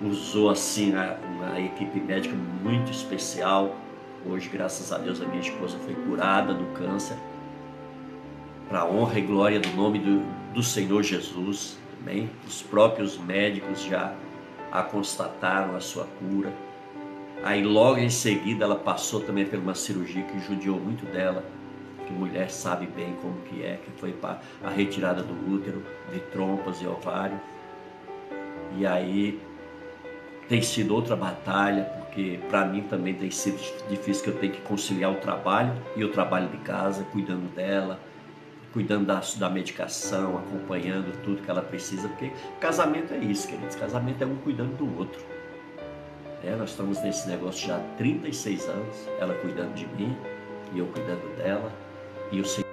usou assim uma equipe médica muito especial. Hoje, graças a Deus, a minha esposa foi curada do câncer. Para a honra e glória do nome do, do Senhor Jesus. Amém? Os próprios médicos já a constataram a sua cura. Aí logo em seguida ela passou também por uma cirurgia que judiou muito dela, que mulher sabe bem como que é, que foi a retirada do útero, de trompas e ovário. E aí tem sido outra batalha, porque para mim também tem sido difícil que eu tenho que conciliar o trabalho e o trabalho de casa, cuidando dela, cuidando da, da medicação, acompanhando tudo que ela precisa, porque casamento é isso, queridos. Casamento é um cuidando do outro. É, nós estamos nesse negócio já há 36 anos, ela cuidando de mim e eu cuidando dela, e o Senhor